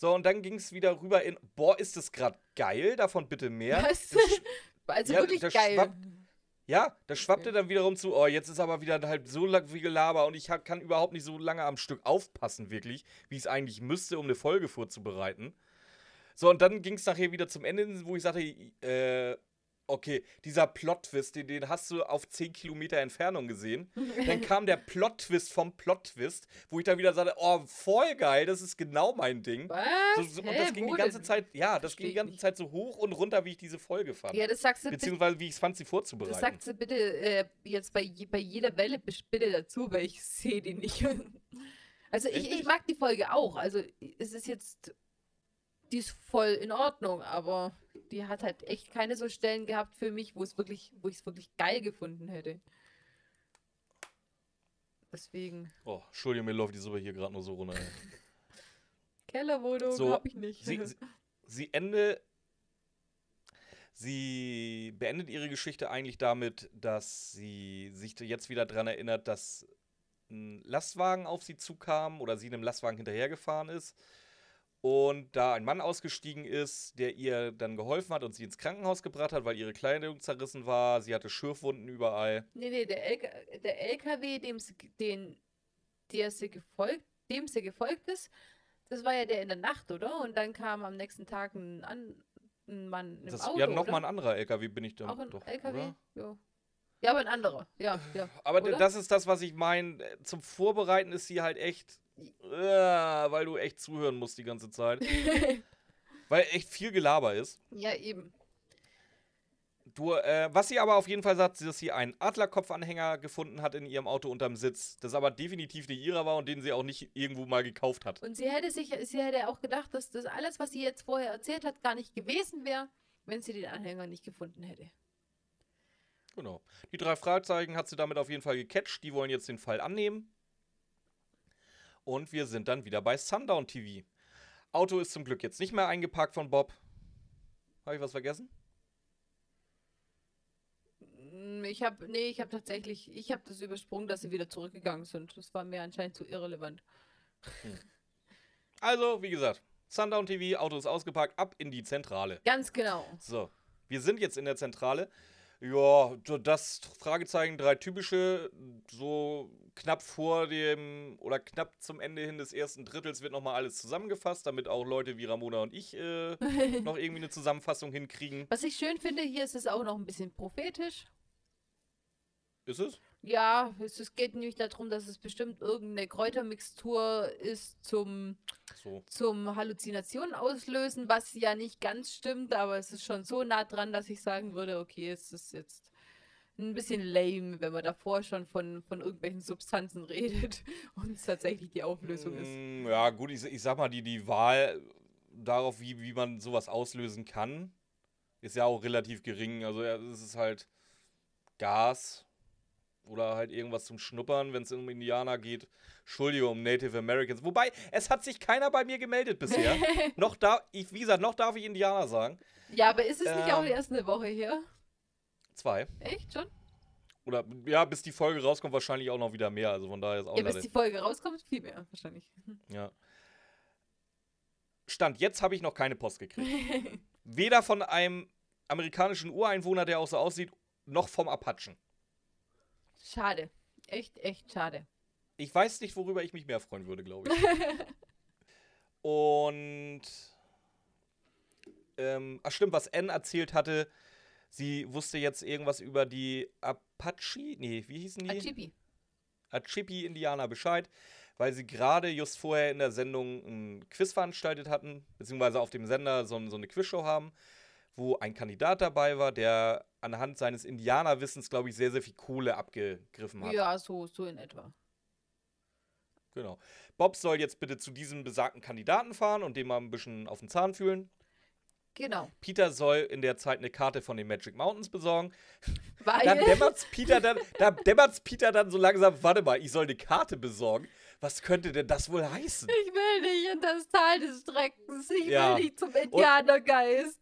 So, und dann ging es wieder rüber in, boah, ist das gerade geil, davon bitte mehr. Was? Das (laughs) Also Ja, wirklich das geil. Ja, das schwappte Okay. dann wiederum zu, oh, jetzt ist aber wieder halt so lang wie Gelaber und ich kann überhaupt nicht so lange am Stück aufpassen, wirklich, wie ich es eigentlich müsste, um eine Folge vorzubereiten. So, und dann ging es nachher wieder zum Ende, wo ich sagte, äh, okay, dieser Plot-Twist, den, den hast du auf 10 Kilometer Entfernung gesehen. Dann (laughs) kam der Plot-Twist vom Plot-Twist, wo ich dann wieder sagte, oh, voll geil, das ist genau mein Ding. Was? So, so, und Hä, das ging die ganze denn? Zeit, ja, das Versteh ging die ganze. Zeit so hoch und runter, wie ich diese Folge fand. Ja, das sagst du. Beziehungsweise, wie ich es fand, sie Das vorzubereiten. sagt sie bitte äh, jetzt bei, bei jeder Welle bitte dazu, weil ich sehe die nicht. (laughs) Also ich, ich mag die Folge auch. Also es ist jetzt, die ist voll in Ordnung, aber die hat halt echt keine so Stellen gehabt für mich, wo es wirklich, wo ich es wirklich geil gefunden hätte. Deswegen. Oh, Entschuldigung, mir läuft die Suppe hier gerade nur so runter. (laughs) Kellerwohnung So, habe ich nicht. sie, sie, sie ende. Sie beendet ihre Geschichte eigentlich damit, dass sie sich jetzt wieder daran erinnert, dass ein Lastwagen auf sie zukam oder sie einem Lastwagen hinterhergefahren ist. Und da ein Mann ausgestiegen ist, der ihr dann geholfen hat und sie ins Krankenhaus gebracht hat, weil ihre Kleidung zerrissen war. Sie hatte Schürfwunden überall. Nee, nee, der, LK, der LKW, dem sie, den, der sie gefolgt, dem sie gefolgt ist, das war ja der in der Nacht, oder? Und dann kam am nächsten Tag ein, an, ein Mann im Das, Auto, ja, nochmal ein anderer LKW bin ich dann Auch ein doch. LKW? Ja. ja, aber ein anderer. Ja, ja. Aber Oder? das ist das, was ich meine. Zum Vorbereiten ist sie halt echt. Äh, weil du echt zuhören musst die ganze Zeit. (laughs) weil echt viel Gelaber ist. ja, eben. Du, äh, was sie aber auf jeden Fall sagt, dass sie einen Adlerkopfanhänger gefunden hat in ihrem Auto unterm Sitz. Das aber definitiv nicht ihrer war und den sie auch nicht irgendwo mal gekauft hat. Und sie hätte sich, sie hätte auch gedacht, dass das alles, was sie jetzt vorher erzählt hat, gar nicht gewesen wäre, wenn sie den Anhänger nicht gefunden hätte. Genau. Die drei Fragezeichen hat sie damit auf jeden Fall gecatcht. Die wollen jetzt den Fall annehmen. Und wir sind dann wieder bei Sundown TV. Auto ist zum Glück jetzt nicht mehr eingeparkt von Bob. Habe ich was vergessen? Mm, Ich habe, nee, ich habe tatsächlich, ich habe das übersprungen, dass sie wieder zurückgegangen sind. Das war mir anscheinend zu irrelevant. Also, wie gesagt, Sundown TV, Auto ist ausgeparkt, ab in die Zentrale. Ganz genau. So, wir sind jetzt in der Zentrale. Ja, das Fragezeichen, drei typische, so knapp vor dem oder knapp zum Ende hin des ersten Drittels wird nochmal alles zusammengefasst, damit auch Leute wie Ramona und ich äh, (laughs) noch irgendwie eine Zusammenfassung hinkriegen. Was ich schön finde, hier ist es auch noch ein bisschen prophetisch. Ist es? Ja, es, es geht nämlich darum, dass es bestimmt irgendeine Kräutermixtur ist zum, So. zum Halluzinationen auslösen, was ja nicht ganz stimmt, aber es ist schon so nah dran, dass ich sagen würde, okay, es ist jetzt ein bisschen lame, wenn man davor schon von, von irgendwelchen Substanzen (laughs) redet und es tatsächlich die Auflösung ist. Mm, Ja, gut, ich, ich sag mal, die, die Wahl darauf, wie, wie man sowas auslösen kann, ist ja auch relativ gering. Also, es ist halt Gas oder halt irgendwas zum Schnuppern, wenn es um Indianer geht. Entschuldigung, um Native Americans. Wobei, es hat sich keiner bei mir gemeldet bisher. (laughs) noch da, ich, wie gesagt, noch darf ich Indianer sagen. Ja, aber ist es nicht auch Ähm. erst eine Woche her? Zwei. Echt schon? Oder ja, bis die Folge rauskommt, wahrscheinlich auch noch wieder mehr. Also von daher ist auch Ja, bis die Folge rauskommt, viel mehr wahrscheinlich. (laughs) Ja. Stand jetzt habe ich noch keine Post gekriegt. (laughs) Weder von einem amerikanischen Ureinwohner, der auch so aussieht, noch vom Apachen. Schade. Echt, echt schade. Ich weiß nicht, worüber ich mich mehr freuen würde, glaube ich. (laughs) Und. Ähm, ach stimmt, was Anne erzählt hatte, sie wusste jetzt irgendwas über die Apache. Nee, wie hießen die? Achibi. Achipi-Indianer Bescheid, weil sie gerade just vorher in der Sendung ein Quiz veranstaltet hatten, beziehungsweise auf dem Sender so, so eine Quizshow haben, wo ein Kandidat dabei war, der anhand seines Indianerwissens, glaube ich, sehr, sehr viel Kohle abgegriffen hat. Ja, so, so in etwa. Genau. Bob soll jetzt bitte zu diesem besagten Kandidaten fahren und dem mal ein bisschen auf den Zahn fühlen. Genau. Peter soll in der Zeit eine Karte von den Magic Mountains besorgen. Weil. Dann dämmert's Peter dann, da dämmert's Peter dann so langsam, warte mal, ich soll eine Karte besorgen. Was könnte denn das wohl heißen? ich will nicht in das Tal des Schreckens. Ich Ja. will nicht zum Indianergeist.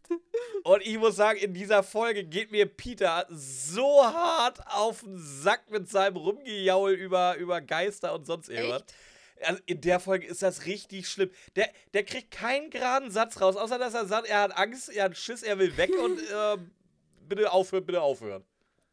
Und ich muss sagen, in dieser Folge geht mir Peter so hart auf den Sack mit seinem Rumgejaul über, über Geister und sonst irgendwas. Echt? Also in der Folge ist das richtig schlimm. Der, der kriegt keinen geraden Satz raus, außer dass er sagt, er hat Angst, er hat Schiss, er will weg und (laughs) ähm, bitte aufhören, bitte aufhören.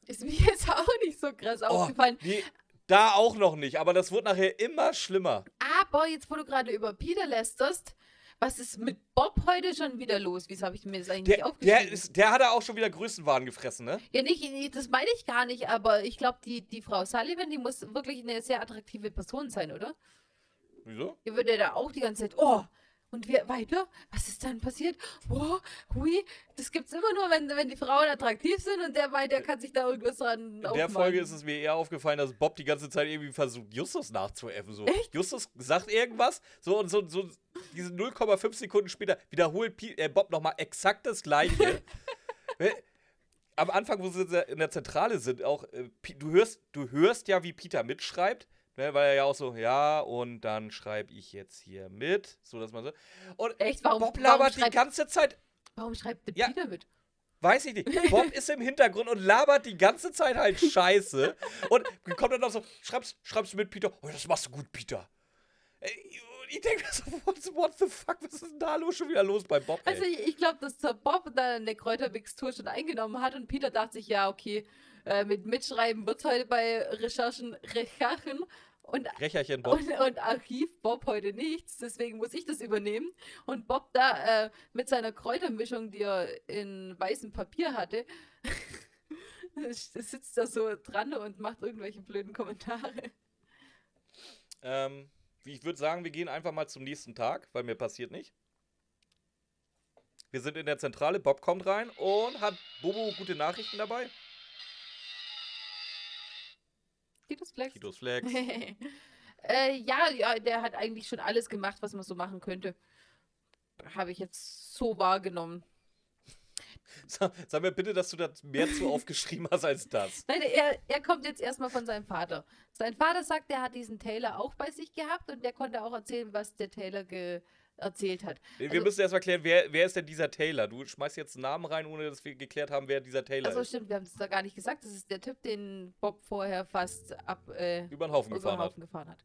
Ist mir jetzt auch nicht so krass aufgefallen. nee, da auch noch nicht, aber das wird nachher immer schlimmer. Aber jetzt, wo du gerade über Peter lästerst, was ist mit Bob heute schon wieder los? Wieso habe ich mir das eigentlich Der, aufgeschrieben? der, ist, der hat auch schon wieder Größenwahn gefressen, ne? ja, nicht, das meine ich gar nicht, aber ich glaube, die, die Frau Sullivan, die muss wirklich eine sehr attraktive Person sein, oder? Wieso? Ihr würde da auch die ganze Zeit, oh, und wir weiter? Was ist dann passiert? Oh, hui, das gibt's immer nur, wenn, wenn die Frauen attraktiv sind und der meint, der kann sich da irgendwas dran In der Folge ist es mir eher aufgefallen, dass Bob die ganze Zeit irgendwie versucht, Justus nachzuäffen. So. Justus sagt irgendwas, so und so, so diese 0,5 Sekunden später wiederholt Pi äh, Bob nochmal exakt das Gleiche. (laughs) Am Anfang, wo sie in der Zentrale sind, auch, äh, du, hörst, du hörst ja, wie Peter mitschreibt. Ne, weil er ja auch so, ja, und dann schreibe ich jetzt hier mit. So, dass man so. Und Echt? Warum, Bob warum, labert die schreibt, ganze Zeit warum schreibt der Ja. Peter mit? Weiß ich nicht. (laughs) Bob ist im Hintergrund und labert die ganze Zeit halt Scheiße. Und kommt dann auch so, schreibst, schreibst du mit, Peter? Oh, das machst du gut, Peter. Ich denke mir so, what, what the fuck, was ist denn da los, schon wieder los bei Bob? Ey? Also ich, ich glaube, dass der Bob da eine Kräutermixtur schon eingenommen hat und Peter dachte sich, ja, okay, äh, mit Mitschreiben wird heute bei Recherchen, Recherchen und, Recherchen Bob. und, und Archiv Bob heute nichts, deswegen muss ich das übernehmen. Und Bob da äh, mit seiner Kräutermischung, die er in weißem Papier hatte, (laughs) sitzt da so dran und macht irgendwelche blöden Kommentare. Ähm, ich würde sagen, wir gehen einfach mal zum nächsten Tag, weil mir passiert nicht. Wir sind in der Zentrale, Bob kommt rein und hat Bobo gute Nachrichten dabei. Titus Flex. Titus Flex. (laughs) äh, ja, ja, der hat eigentlich schon alles gemacht, was man so machen könnte. Habe ich jetzt so wahrgenommen. Sag, sag, mir bitte, dass du da mehr zu aufgeschrieben hast als das. (laughs) Nein, er, er kommt jetzt erstmal von seinem Vater. Sein Vater sagt, er hat diesen Taylor auch bei sich gehabt und der konnte auch erzählen, was der Taylor erzählt hat. (laughs) Wir Also- müssen erstmal klären, wer, wer ist denn dieser Taylor? Du schmeißt jetzt einen Namen rein, ohne dass wir geklärt haben, wer dieser Taylor Also ist. stimmt, wir haben es da gar nicht gesagt. Das ist der Typ, den Bob vorher fast ab äh, Über den Haufen über den gefahren hat. Haufen gefahren hat.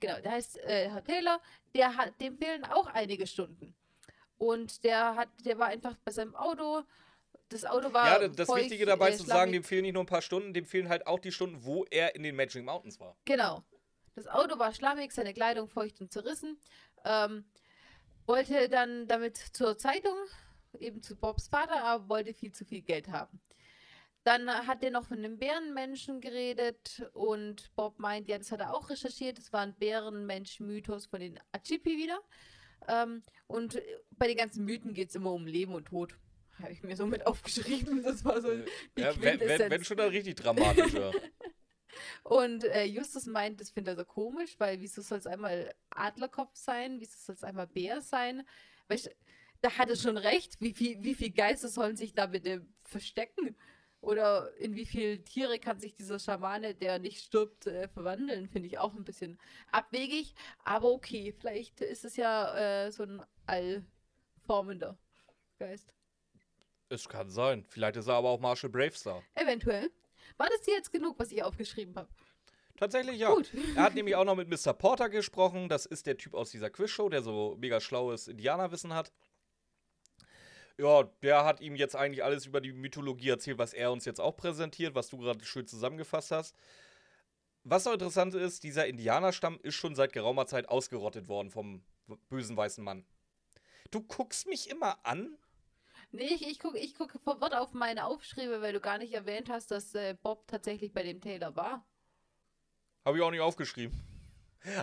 Genau, der heißt äh, Herr Taylor, der hat, dem fehlen auch einige Stunden. Und der hat, der war einfach bei seinem Auto. Das Auto war. Ja, das Wichtige dabei äh, zu sagen, dem fehlen nicht nur ein paar Stunden, dem fehlen halt auch die Stunden, wo er in den Magic Mountains war. Genau. Das Auto war schlammig, seine Kleidung feucht und zerrissen. Ähm, wollte dann damit zur Zeitung, eben zu Bobs Vater, aber wollte viel zu viel Geld haben. Dann hat er noch von einem Bärenmenschen geredet und Bob meint, ja, das hat er auch recherchiert. Das war ein Bärenmensch-Mythos von den Achipi wieder. Ähm, und bei den ganzen Mythen geht es immer um Leben und Tod. Habe ich mir so mit aufgeschrieben. Das war so die Ja, wenn, wenn, wenn schon dann richtig dramatischer. (laughs) Und äh, Justus meint, das findet er so komisch, weil wieso soll es einmal Adlerkopf sein? Wieso soll es einmal Bär sein? Weißt, da hat er schon recht. Wie viel, wie viel Geister sollen sich da bitte verstecken? Oder in wie viele Tiere kann sich dieser Schamane, der nicht stirbt, äh, verwandeln? Finde ich auch ein bisschen abwegig. Aber okay, vielleicht ist es ja äh, so ein allformender Geist. es kann sein. Vielleicht ist er aber auch Marshall Bravestar. Eventuell. War das dir jetzt genug, was ich aufgeschrieben habe? Tatsächlich ja. Gut. Er hat nämlich auch noch mit Mr. Porter gesprochen. Das ist der Typ aus dieser Quizshow, der so mega schlaues Indianerwissen hat. Ja, der hat ihm jetzt eigentlich alles über die Mythologie erzählt, was er uns jetzt auch präsentiert, was du gerade schön zusammengefasst hast. Was noch interessant ist, dieser Indianerstamm ist schon seit geraumer Zeit ausgerottet worden vom bösen weißen Mann. Du guckst mich immer an. Nee, ich, ich gucke ich guck verwirrt auf meine Aufschriebe, weil du gar nicht erwähnt hast, dass äh, Bob tatsächlich bei dem Taylor war. Habe ich auch nicht aufgeschrieben.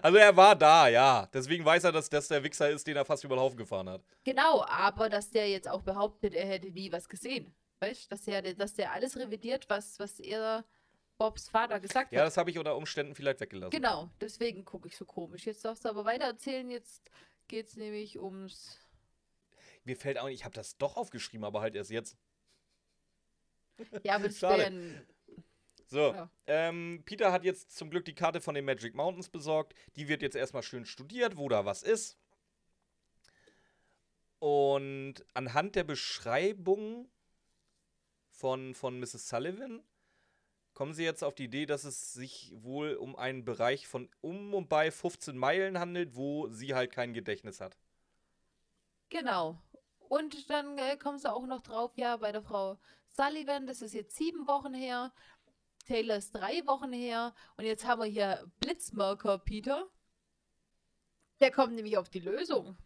Also er war da, ja. Deswegen weiß er, dass das der Wichser ist, den er fast über den Haufen gefahren hat. Genau, aber dass der jetzt auch behauptet, er hätte nie was gesehen. Weißt du, dass der, dass der alles revidiert, was, was er Bobs Vater gesagt Ja, hat. das habe ich unter Umständen vielleicht weggelassen. Genau, deswegen gucke ich so komisch. Jetzt darfst du aber weiter erzählen. Jetzt geht es nämlich ums. Mir fällt auch nicht, ich habe das doch aufgeschrieben, aber halt erst jetzt. (laughs) Ja, aber (laughs) das Schade. So, Ja. ähm, Peter hat jetzt zum Glück die Karte von den Magic Mountains besorgt. Die wird jetzt erstmal schön studiert, wo da was ist. Und anhand der Beschreibung von, von Mrs. Sullivan kommen sie jetzt auf die Idee, dass es sich wohl um einen Bereich von um und bei 15 Meilen handelt, wo sie halt kein Gedächtnis hat. Genau. Und dann äh, kommst du auch noch drauf, ja, bei der Frau Sullivan, das ist jetzt sieben Wochen her. Taylor ist drei Wochen her. Und jetzt haben wir hier Blitzmerker Peter. Der kommt nämlich auf die Lösung.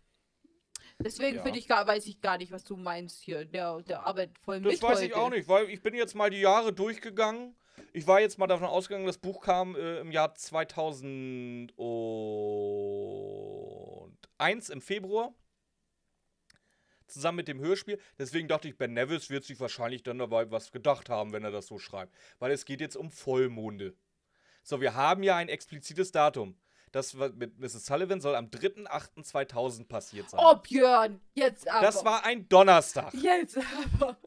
Deswegen Ja. finde ich gar, weiß ich gar nicht, was du meinst hier. Der, der arbeitet voll Das mit weiß heute. ich auch nicht, weil ich bin jetzt mal die Jahre durchgegangen. Ich war jetzt mal davon ausgegangen, das Buch kam äh, im Jahr 2001 im Februar. Zusammen mit dem Hörspiel. Deswegen dachte ich, Ben Nevis wird sich wahrscheinlich dann dabei was gedacht haben, wenn er das so schreibt. Weil es geht jetzt um Vollmonde. So, wir haben ja ein explizites Datum. Das mit Mrs. Sullivan soll am 3.8.2000 passiert sein. Oh, Björn, jetzt aber. das war ein Donnerstag. Jetzt aber.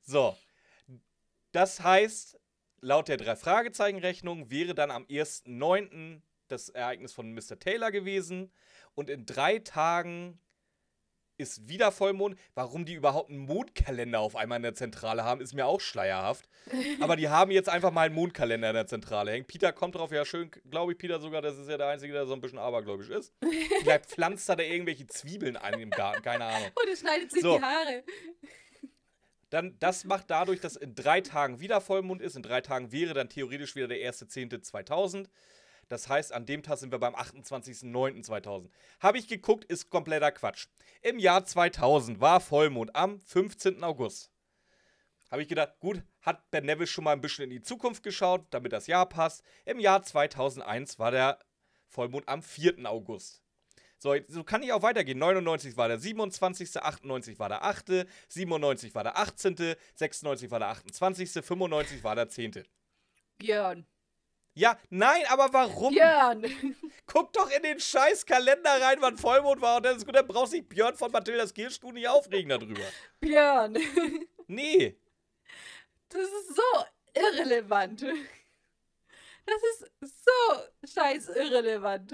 So. Das heißt, laut der Drei-Fragezeichen-Rechnung wäre dann am 1.9. das Ereignis von Mr. Taylor gewesen. Und in drei Tagen ist wieder Vollmond. Warum die überhaupt einen Mondkalender auf einmal in der Zentrale haben, ist mir auch schleierhaft. (laughs) Aber die haben jetzt einfach mal einen Mondkalender in der Zentrale hängen. Peter kommt drauf, ja schön, glaube ich, Peter sogar, das ist ja der Einzige, der so ein bisschen abergläubisch ist. (laughs) Vielleicht pflanzt er da irgendwelche Zwiebeln an im Garten, keine Ahnung. Und es schneidet sich So. die Haare. Dann, das macht dadurch, dass in drei Tagen wieder Vollmond ist. In drei Tagen wäre dann theoretisch wieder der 1.10.2000. Das heißt, an dem Tag sind wir beim 28.09.2000. Habe ich geguckt, ist kompletter Quatsch. Im Jahr 2000 war Vollmond am 15. August. Habe ich gedacht, gut, hat Ben Nevis schon mal ein bisschen in die Zukunft geschaut, damit das Jahr passt. Im Jahr 2001 war der Vollmond am 4. August. So, so kann ich auch weitergehen. 99 war der 27., 98 war der 8., 97 war der 18., 96 war der 28., 95 war der 10. Björn. Ja, nein, aber warum? Björn. Guck doch in den scheiß Kalender rein, wann Vollmond war und dann ist gut, dann brauchst du dich Björn von Mathildas Kirschstuhl nicht aufregen darüber. Björn. Nee. Das ist so irrelevant. Das ist so scheiß irrelevant.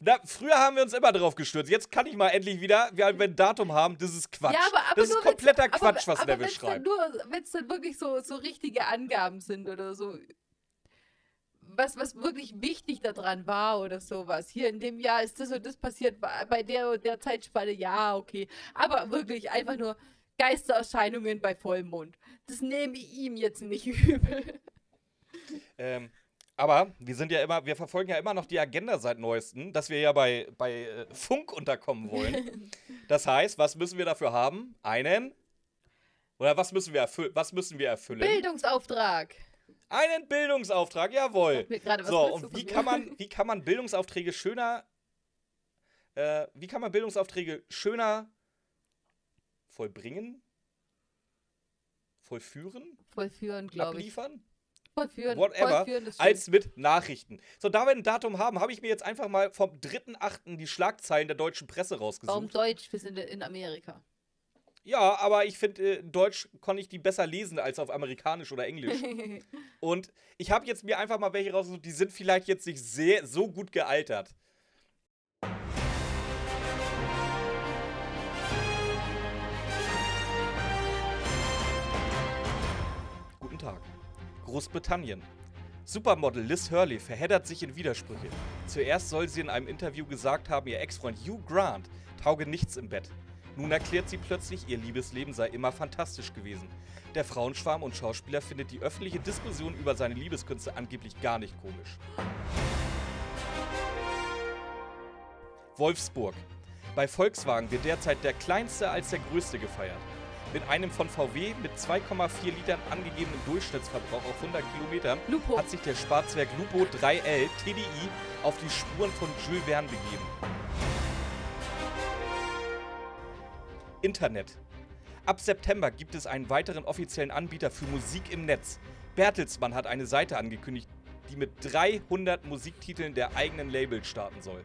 Na, früher haben wir uns immer drauf gestürzt. Jetzt kann ich mal endlich wieder, wir wir ein Datum haben, das ist Quatsch. Ja, aber, aber das ist kompletter Quatsch, was aber dann schreibt. Nur, wenn es dann wirklich so, so richtige Angaben sind oder so. Was, was wirklich wichtig daran war oder sowas. Hier in dem Jahr ist das und das passiert, bei der und der Zeitspanne, ja, okay. Aber wirklich einfach nur Geistererscheinungen bei Vollmond. Das nehme ich ihm jetzt nicht (laughs) übel. Ähm, aber wir sind ja immer, wir verfolgen ja immer noch die Agenda seit neuestem, dass wir ja bei, bei äh, Funk unterkommen wollen. (laughs) Das heißt, was müssen wir dafür haben? Einen. Oder was müssen wir, erfü was müssen wir erfüllen? Bildungsauftrag. Einen Bildungsauftrag, jawohl. So, und wie kann man, (laughs) wie kann man Bildungsaufträge schöner, äh, wie kann man Bildungsaufträge schöner vollbringen? Vollführen? Vollführen, glaube ich. Abliefern? Vollführen, Whatever, vollführen als mit Nachrichten. So, da wir ein Datum haben, habe ich mir jetzt einfach mal vom 3.8. die Schlagzeilen der deutschen Presse Warum rausgesucht. Deutsch? Wir sind in Amerika. Ja, aber ich finde, äh, in Deutsch konnte ich die besser lesen als auf Amerikanisch oder Englisch. (laughs) Und ich habe jetzt mir einfach mal welche rausgesucht, die sind vielleicht jetzt nicht sehr so gut gealtert. Guten Tag. Großbritannien. Supermodel Liz Hurley verheddert sich in Widersprüche. Zuerst soll sie in einem Interview gesagt haben, ihr Ex-Freund Hugh Grant tauge nichts im Bett. Nun erklärt sie plötzlich, ihr Liebesleben sei immer fantastisch gewesen. Der Frauenschwarm und Schauspieler findet die öffentliche Diskussion über seine Liebeskünste angeblich gar nicht komisch. Wolfsburg. Bei Volkswagen wird derzeit der kleinste als der größte gefeiert. Mit einem von VW mit 2,4 Litern angegebenen Durchschnittsverbrauch auf 100 Kilometern Lupo. hat sich der Sparzwerk Lupo 3L TDI auf die Spuren von Jules Verne begeben. Internet. Ab September gibt es einen weiteren offiziellen Anbieter für Musik im Netz. Bertelsmann hat eine Seite angekündigt, die mit 300 Musiktiteln der eigenen Label starten soll.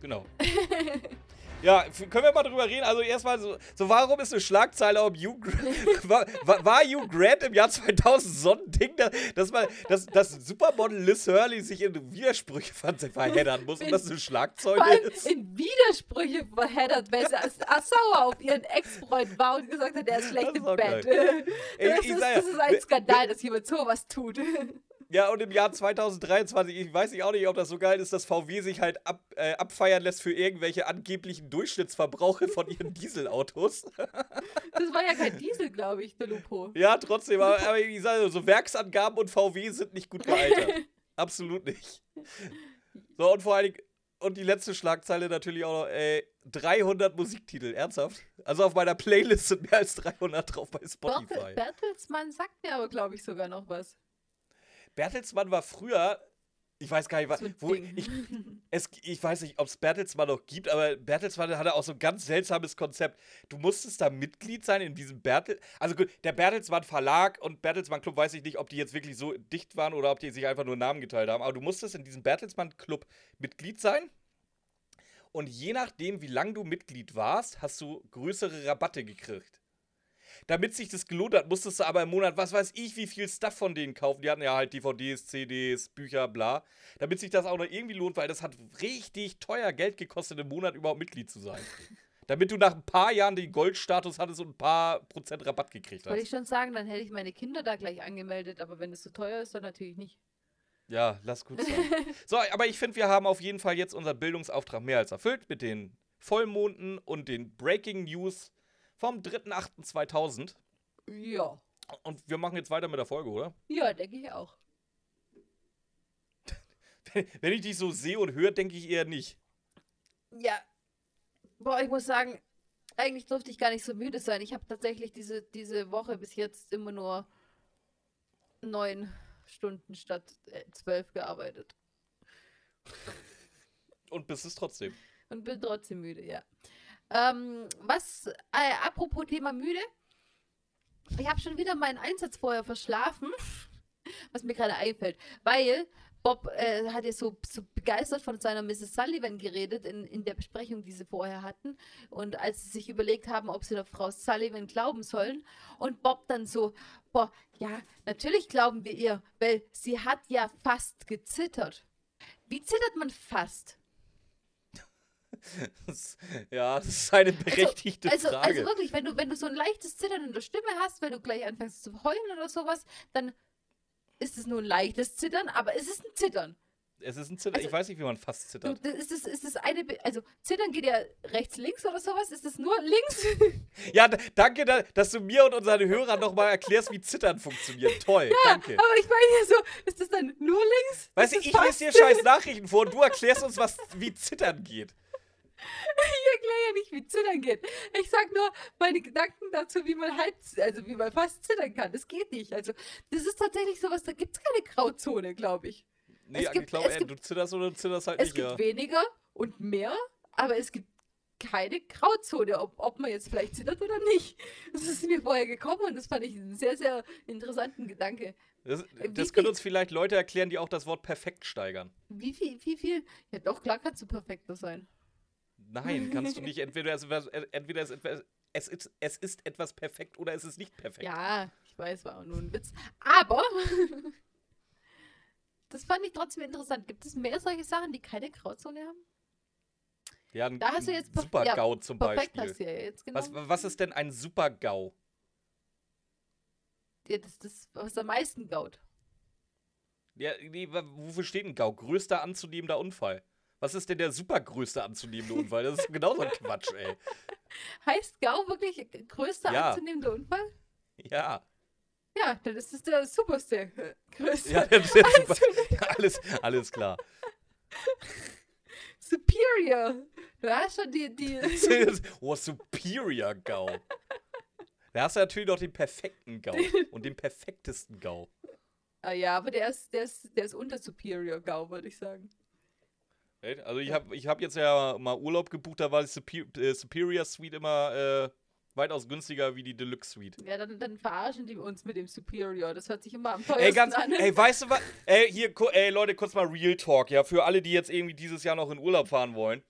Genau. (laughs) Ja, können wir mal drüber reden? Also erstmal so, so warum ist eine Schlagzeile ob Hugh Grant, war, war, Hugh Grant im Jahr 2000 so ein Ding, dass, dass, man, dass, dass Supermodel Liz Hurley sich in Widersprüche ver- verheddern muss und das eine Schlagzeile ist? in Widersprüche verheddert, weil sie als- sauer auf ihren Ex-Freund war und gesagt hat, er ist schlecht im Bett. (laughs) Das, ist, das ist ein Skandal, dass jemand sowas tut. Ja, und im Jahr 2023, ich weiß nicht auch nicht, ob das so geil ist, dass VW sich halt ab, äh, abfeiern lässt für irgendwelche angeblichen Durchschnittsverbrauche von ihren (laughs) Dieselautos. (laughs) Das war ja kein Diesel, glaube ich, der Lupo. Ja, trotzdem, aber, aber ich sage so, Werksangaben und VW sind nicht gut gealtert. (laughs) Absolut nicht. So, und vor allen Dingen, und die letzte Schlagzeile natürlich auch noch, ey, 300 Musiktitel, ernsthaft? Also auf meiner Playlist sind mehr als 300 drauf bei Spotify. Bertel, Bertelsmann sagt mir aber, glaube ich, sogar noch was. Bertelsmann war früher, ich weiß gar nicht, was, wo, ich, es, ich weiß nicht, ob es Bertelsmann noch gibt, aber Bertelsmann hatte auch so ein ganz seltsames Konzept. Du musstest da Mitglied sein in diesem Bertel. Also gut, der Bertelsmann Verlag und Bertelsmann Club weiß ich nicht, ob die jetzt wirklich so dicht waren oder ob die sich einfach nur Namen geteilt haben. Aber du musstest in diesem Bertelsmann Club Mitglied sein. Und je nachdem, wie lang du Mitglied warst, hast du größere Rabatte gekriegt. Damit sich das gelohnt hat, musstest du aber im Monat, was weiß ich, wie viel Stuff von denen kaufen. Die hatten ja halt DVDs, CDs, Bücher, bla. Damit sich das auch noch irgendwie lohnt, weil das hat richtig teuer Geld gekostet, im Monat überhaupt Mitglied zu sein. (laughs) Damit du nach ein paar Jahren den Goldstatus hattest und ein paar Prozent Rabatt gekriegt Wollte hast. ich schon sagen, dann hätte ich meine Kinder da gleich angemeldet, aber wenn es so teuer ist, dann natürlich nicht. Ja, lass gut sein. (laughs) so, aber ich finde, wir haben auf jeden Fall jetzt unseren Bildungsauftrag mehr als erfüllt mit den Vollmonden und den Breaking News vom 3.8.2000. Ja. Und wir machen jetzt weiter mit der Folge, oder? Ja, denke ich auch. (laughs) Wenn ich dich so sehe und höre, denke ich eher nicht. Ja. Boah, ich muss sagen, eigentlich durfte ich gar nicht so müde sein. Ich habe tatsächlich diese, diese Woche bis jetzt immer nur neun Stunden statt äh, zwölf gearbeitet. Und bist es trotzdem. Und bin trotzdem müde, ja. Ähm, was, äh, apropos Thema müde. Ich habe schon wieder meinen Einsatz vorher verschlafen, (laughs) was mir gerade einfällt, weil Bob äh, hat ja so, so begeistert von seiner Mrs. Sullivan geredet in, in der Besprechung, die sie vorher hatten. Und als sie sich überlegt haben, ob sie der Frau Sullivan glauben sollen. Und Bob dann so, boah, ja, natürlich glauben wir ihr, weil sie hat ja fast gezittert. Wie zittert man fast? (laughs) Das, ja, das ist eine berechtigte also, Frage. Also wirklich, wenn du, wenn du so ein leichtes Zittern in der Stimme hast, weil du gleich anfängst zu heulen oder sowas, dann ist es nur ein leichtes Zittern, aber es ist ein Zittern. es ist ein Zittern. also- ich weiß nicht, wie man fast Du, zittert. das ist, es, ist es eine, Be also Zittern geht ja rechts, links oder sowas, ist es nur links? (laughs) Ja, danke, da- dass du mir und unseren Hörern nochmal erklärst, wie Zittern funktioniert. Toll, danke. aber ich meine ja so, ist es dann nur links? Weißt du, ich lese dir scheiß (laughs) Nachrichten vor und du erklärst uns, was, wie Zittern geht. Ich erkläre ja nicht, wie Zittern geht. Ich sag nur meine Gedanken dazu, wie man halt, also wie man fast zittern kann. Das geht nicht. Also, das ist tatsächlich sowas, da gibt es keine Grauzone, glaube ich. Nee, Es gibt- ich glaube, es ey, gibt- du zitterst oder du zitterst halt Es nicht, gibt ja. weniger und mehr, aber es gibt keine Grauzone, ob, ob man jetzt vielleicht zittert oder nicht. Das ist mir vorher gekommen und das fand ich einen sehr, sehr interessanten Gedanke. Das, das können uns vielleicht Leute erklären, die auch das Wort perfekt steigern. Wie viel, wie viel? Ja, doch, klar kannst du perfekter sein. Nein, kannst du (laughs) nicht. Entweder es, entweder es, es, ist, es ist etwas perfekt oder es ist nicht perfekt. Ja, ich weiß, war auch nur ein Witz. Aber (laughs) das fand ich trotzdem interessant. Gibt es mehr solche Sachen, die keine Grauzone haben? Ja, ein, Da hast du jetzt Super-GAU zum Perfekt Beispiel. hast du ja jetzt Was, was ist denn ein Super-GAU? Ja, das ist das, was am meisten gaut. Ja, nee, wofür steht ein GAU? Größter anzunehmender Unfall. Was ist denn der supergrößte anzunehmende Unfall? Das ist genauso ein Quatsch, ey. (laughs) Heißt Gau wirklich größter Ja. anzunehmender Unfall? Ja. Ja, dann ist es der superste äh, größte. Ja, das ist der (laughs) super, (laughs) alles, alles klar. Superior. Du hast schon die, die oh, Superior GAU. Da hast du natürlich noch den perfekten GAU und den perfektesten GAU. Ah ja, aber der ist, der ist, der ist unter Superior Gau, würde ich sagen. Also ich habe ich hab jetzt ja mal Urlaub gebucht, da war die äh, Superior Suite immer äh, weitaus günstiger wie die Deluxe Suite. Ja, dann, dann verarschen die uns mit dem Superior. Das hört sich immer am teuersten Ey, ganz, an. ey, weißt du was? Ey, hier, ey, Leute, kurz mal Real Talk, ja, für alle, die jetzt irgendwie dieses Jahr noch in Urlaub fahren wollen.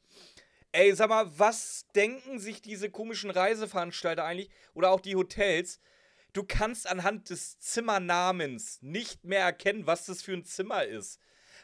Ey, sag mal, was denken sich diese komischen Reiseveranstalter eigentlich oder auch die Hotels? Du kannst anhand des Zimmernamens nicht mehr erkennen, was das für ein Zimmer ist.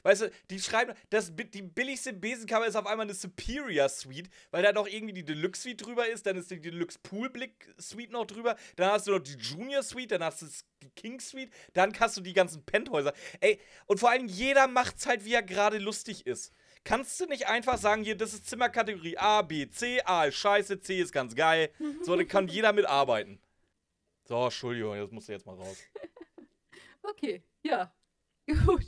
Weißt du, die schreiben, das, die billigste Besenkammer ist auf einmal eine Superior Suite, weil da noch irgendwie die Deluxe Suite drüber ist, dann ist die Deluxe Poolblick Suite noch drüber, dann hast du noch die Junior Suite, dann hast du die King Suite, dann hast du die ganzen Penthäuser. Ey, und vor allem jeder macht's halt, wie er gerade lustig ist. Kannst du nicht einfach sagen, hier, das ist Zimmerkategorie A, B, C, A ist scheiße, C ist ganz geil. So, dann kann jeder mitarbeiten. So, Entschuldigung, das musst du jetzt mal raus. (laughs) Okay, ja. (laughs) Gut.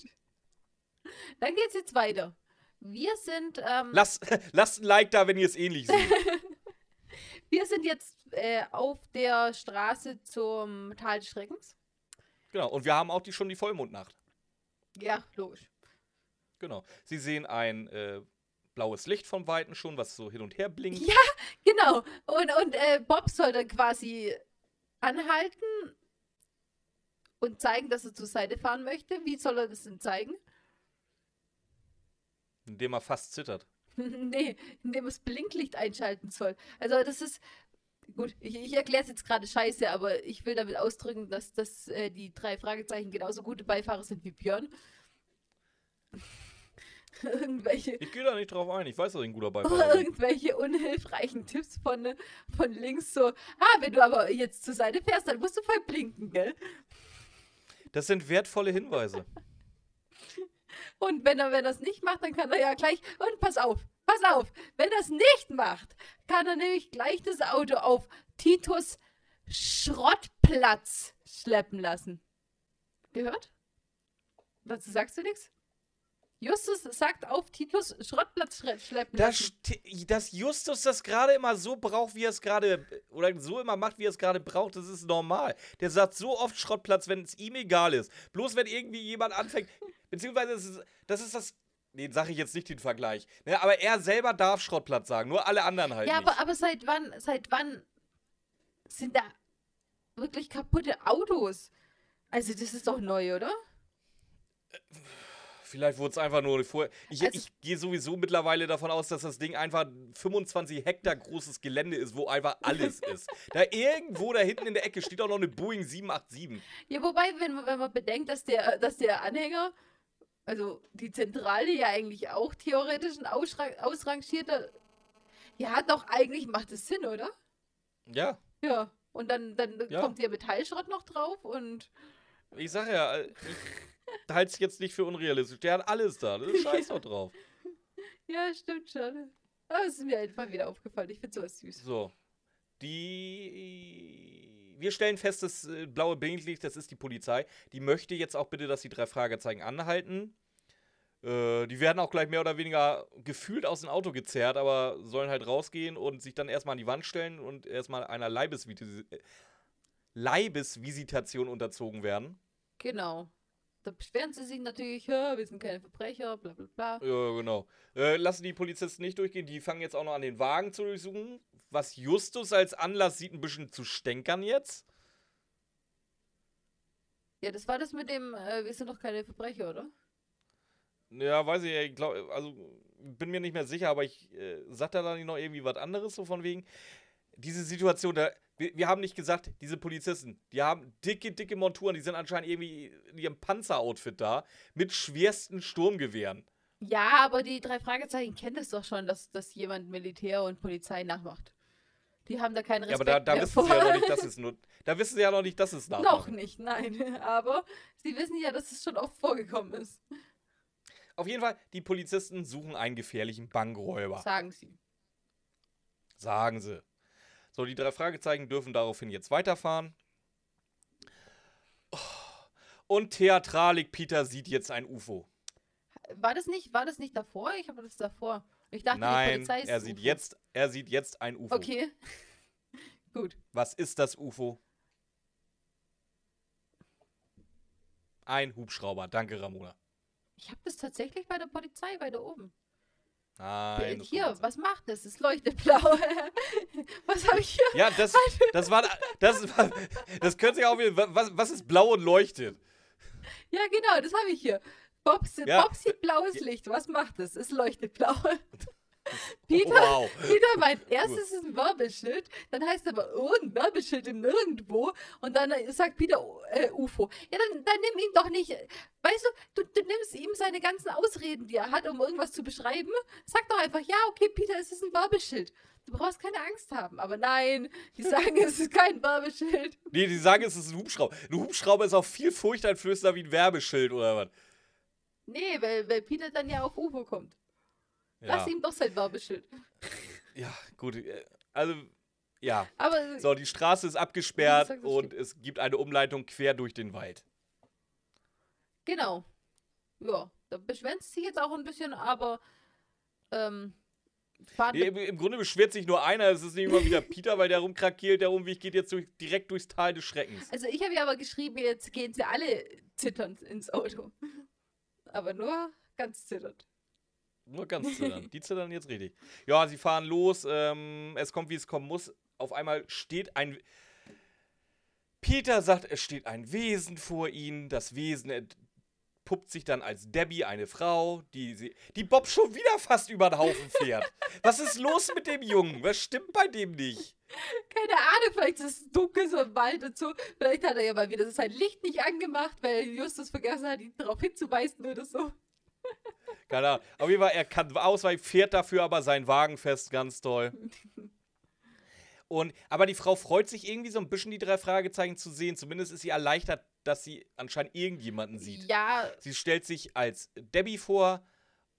Dann geht's jetzt weiter. Wir sind, ähm, Lasst, (laughs) lasst ein Like da, wenn ihr es ähnlich seht. (laughs) wir sind jetzt äh, auf der Straße zum Tal des Schreckens. Genau, und wir haben auch die, schon die Vollmondnacht. Ja, logisch. Genau. Sie sehen ein äh, blaues Licht vom Weiten schon, was so hin und her blinkt. Ja. (laughs) Genau. Und, und äh, Bob soll dann quasi anhalten und zeigen, dass er zur Seite fahren möchte. Wie soll er das denn zeigen? Indem er fast zittert. (laughs) nee, indem er das Blinklicht einschalten soll. Also das ist, gut, ich, ich erkläre es jetzt gerade scheiße, aber ich will damit ausdrücken, dass, dass äh, die drei Fragezeichen genauso gute Beifahrer sind wie Björn. (laughs) irgendwelche, Ich gehe da nicht drauf ein. Ich weiß, dass ich ein guter (laughs) Beifahrer bin. irgendwelche unhilfreichen Tipps von, von links so, ah, wenn du aber jetzt zur Seite fährst, dann musst du voll blinken, gell? Das sind wertvolle Hinweise. Und wenn er, wenn er es nicht macht, dann kann er ja gleich, und pass auf, pass auf, wenn er es nicht macht, kann er nämlich gleich das Auto auf Titus Schrottplatz schleppen lassen. Gehört? Dazu sagst du nichts? Justus sagt auf Titus Schrottplatz schleppen Dass, dass Justus das gerade immer so braucht, wie er es gerade, oder so immer macht, wie er es gerade braucht, das ist normal. Der sagt so oft Schrottplatz, wenn es ihm egal ist. Bloß wenn irgendwie jemand anfängt, beziehungsweise das ist das, ist das nee, sage ich jetzt nicht den Vergleich. Ne, aber er selber darf Schrottplatz sagen, nur alle anderen halt Ja, nicht. aber, aber seit wann, seit wann sind da wirklich kaputte Autos? Also das ist doch neu, oder? Vielleicht wurde es einfach nur vorher. Ich, Also- ich gehe sowieso mittlerweile davon aus, dass das Ding einfach 25 Hektar großes Gelände ist, wo einfach alles (laughs) ist. Da irgendwo da hinten in der Ecke steht auch noch eine Boeing 787. Ja, wobei, wenn man, wenn man bedenkt, dass der, dass der Anhänger, also die Zentrale ja eigentlich auch theoretisch ein ausra- ausrangierter. Ja, doch, eigentlich macht es Sinn, oder? Ja, Ja. Und dann, dann Ja. kommt der Metallschrott noch drauf und. ich sag ja, äh, ich halte es jetzt nicht für unrealistisch. Der hat alles da. Das (laughs) ist scheiß doch drauf. Ja, stimmt schon. Aber es ist mir einfach wieder aufgefallen. Ich finde sowas süß. So. Die. Wir stellen fest, das äh, blaue Blinklicht, das ist die Polizei. Die möchte jetzt auch bitte, dass die drei Fragezeichen anhalten. Äh, die werden auch gleich mehr oder weniger gefühlt aus dem Auto gezerrt, aber sollen halt rausgehen und sich dann erstmal an die Wand stellen und erstmal einer Leibesvisi äh, Leibesvisitation unterzogen werden. Genau. Da beschweren sie sich natürlich, wir sind keine Verbrecher, bla bla bla. Ja, genau. Äh, lassen die Polizisten nicht durchgehen. Die fangen jetzt auch noch an, den Wagen zu durchsuchen. Was Justus als Anlass sieht, ein bisschen zu stänkern jetzt. Ja, das war das mit dem, äh, wir sind doch keine Verbrecher, oder? Ja, weiß ich, ich glaub, also bin mir nicht mehr sicher, aber ich äh, sagt er da nicht noch irgendwie was anderes, so von wegen. Diese Situation, da, wir, wir haben nicht gesagt, diese Polizisten, die haben dicke, dicke Monturen, die sind anscheinend irgendwie in ihrem Panzeroutfit da, mit schwersten Sturmgewehren. Ja, aber die drei Fragezeichen kennen es doch schon, dass, dass jemand Militär und Polizei nachmacht. Die haben da keinen Ja, Respekt aber da, da wissen sie ja vor. noch nicht, dass (laughs) es nur. Da wissen sie ja noch nicht, dass es Noch nachmachen. nicht, nein. (laughs) Aber sie wissen ja, dass es schon oft vorgekommen ist. Auf jeden Fall, die Polizisten suchen einen gefährlichen Bankräuber. Sagen sie. Sagen sie. So, die drei Fragezeichen dürfen daraufhin jetzt weiterfahren. Und Theatralik Peter sieht jetzt ein UFO. War das nicht, war das nicht davor? Ich habe das davor. Ich dachte, die Nein, Polizei ist er sieht UFO. jetzt, er sieht jetzt ein UFO. Okay. (laughs) Gut. Was ist das UFO? Ein Hubschrauber. Danke, Ramona. Ich habe das tatsächlich bei der Polizei weiter oben. Nein. das hier, was macht das? Es leuchtet blau. (laughs) was habe ich hier? Ja, das, das war, das war, das könnte sich auch wieder, was, was ist blau und leuchtet? Ja, genau, das habe ich hier. Bob, sieht- Ja. Bob sieht blaues Licht. Was macht es? Es leuchtet blau. (laughs) Peter, Wow. Peter meint, erst ist es ein Wirbelschild, dann heißt aber irgendein Wirbelschild im Nirgendwo und dann sagt Peter äh, UFO. Ja, dann, dann nimm ihn doch nicht. Weißt du, du, du nimmst ihm seine ganzen Ausreden, die er hat, um irgendwas zu beschreiben. Sag doch einfach, ja, okay, Peter, es ist ein Wirbelschild. Du brauchst keine Angst haben. Aber nein, die sagen, es ist kein Wirbelschild. Nee, die sagen, es ist ein Hubschrauber. Ein Hubschrauber ist auch viel furchteinflößender wie ein Werbeschild oder was. Nee, weil, weil Peter dann ja auf UFO kommt. Ja, Lass ihm doch sein Wirbelschild. ja gut. äh, Also, ja. Aber So, die Straße ist abgesperrt und es gibt eine Umleitung quer durch den Wald. Genau. Ja, da beschwert sie sich jetzt auch ein bisschen, aber ähm, Nee, im, Im Grunde beschwert sich nur einer, es ist nicht immer wieder (laughs) Peter, weil der rumkrakeelt, der Rumweg geht jetzt durch, direkt durchs Tal des Schreckens. Also ich habe ja aber geschrieben, jetzt gehen sie alle zitternd ins Auto. (laughs) Aber nur ganz zitternd. Nur ganz (laughs) zittern. Die zittern jetzt richtig. Ja, sie fahren los, ähm, es kommt, wie es kommen muss. Auf einmal steht ein. Peter sagt, es steht ein Wesen vor ihnen. Das Wesen ent entpuppt sich dann als Debbie eine Frau, die, sie, die Bob schon wieder fast über den Haufen (laughs) fährt. Was ist los mit dem Jungen? Was stimmt bei dem nicht? Keine Ahnung, vielleicht ist es dunkel so im Wald und so. Vielleicht hat er ja mal wieder sein Licht nicht angemacht, weil Justus vergessen hat, ihn darauf hinzuweisen oder so. Keine Ahnung. Auf jeden Fall, er kann ausweichen, fährt dafür aber seinen Wagen fest, ganz toll. (laughs) Und, aber die Frau freut sich irgendwie so ein bisschen, die drei Fragezeichen zu sehen. Zumindest ist sie erleichtert, dass sie anscheinend irgendjemanden sieht. Ja, Sie stellt sich als Debbie vor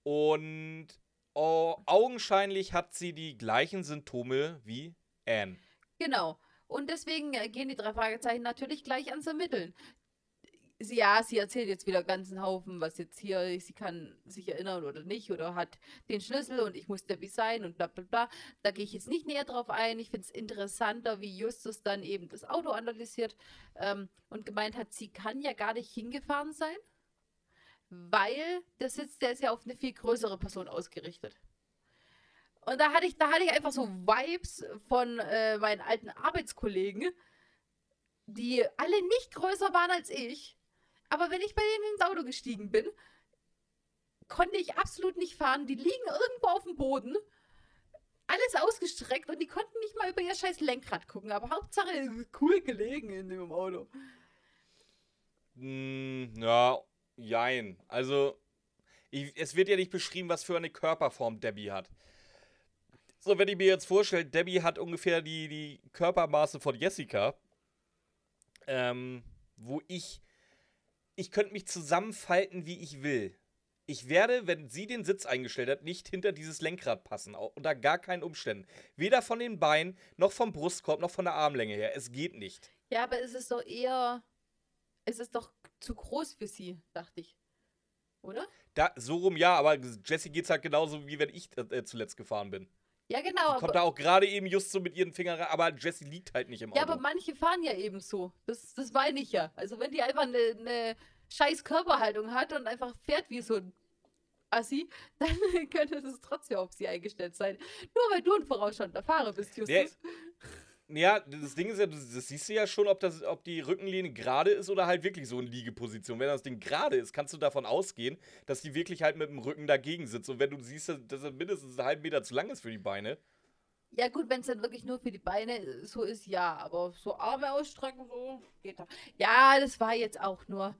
und oh, augenscheinlich hat sie die gleichen Symptome wie Anne. genau. Und deswegen äh, gehen die drei Fragezeichen natürlich gleich ans Ermitteln. Sie, ja, sie erzählt jetzt wieder ganzen Haufen, was jetzt hier, sie kann sich erinnern oder nicht, oder hat den Schlüssel und ich muss Debbie sein und bla bla bla. Da gehe ich jetzt nicht näher drauf ein. Ich finde es interessanter, wie Justus dann eben das Auto analysiert ähm, und gemeint hat, sie kann ja gar nicht hingefahren sein, weil der Sitz, der ist ja auf eine viel größere Person ausgerichtet. Und da hatte ich, da hatte ich einfach so Vibes von äh, meinen alten Arbeitskollegen, die alle nicht größer waren als ich. Aber wenn ich bei denen ins Auto gestiegen bin, konnte ich absolut nicht fahren. Die liegen irgendwo auf dem Boden, alles ausgestreckt und die konnten nicht mal über ihr scheiß Lenkrad gucken. Aber Hauptsache cool gelegen in dem Auto. Hm, ja, jein. Also, ich, es wird ja nicht beschrieben, was für eine Körperform Debbie hat. So, wenn ich mir jetzt vorstelle, Debbie hat ungefähr die, die Körpermaße von Jessica, ähm, wo ich, ich könnte mich zusammenfalten, wie ich will. Ich werde, wenn sie den Sitz eingestellt hat, nicht hinter dieses Lenkrad passen, unter gar keinen Umständen. Weder von den Beinen, noch vom Brustkorb, noch von der Armlänge her. Es geht nicht. Ja, aber es ist doch eher. Es ist doch zu groß für sie, dachte ich. Oder? Da, so rum ja, aber Jessie geht's halt genauso, wie wenn ich äh, zuletzt gefahren bin. Ja, genau. Kommt da auch gerade eben just so mit ihren Fingern rein, aber Jessie liegt halt nicht im Auto. Ja, aber manche fahren ja eben so. Das, das meine ich ja. Also wenn die einfach eine, eine scheiß Körperhaltung hat und einfach fährt wie so ein Assi, (laughs) dann könnte das trotzdem auf sie eingestellt sein. Nur weil du ein vorausschauender Fahrer bist, Justus. Ja, das Ding ist ja, das, das siehst du ja schon, ob, das, ob die Rückenlehne gerade ist oder halt wirklich so in Liegeposition. Wenn das Ding gerade ist, kannst du davon ausgehen, dass die wirklich halt mit dem Rücken dagegen sitzt. Und wenn du siehst, dass er mindestens einen halben Meter zu lang ist für die Beine, Ja gut, wenn es dann wirklich nur für die Beine so ist, ja. Aber so Arme ausstrecken, so geht doch. Ja, das war jetzt auch nur.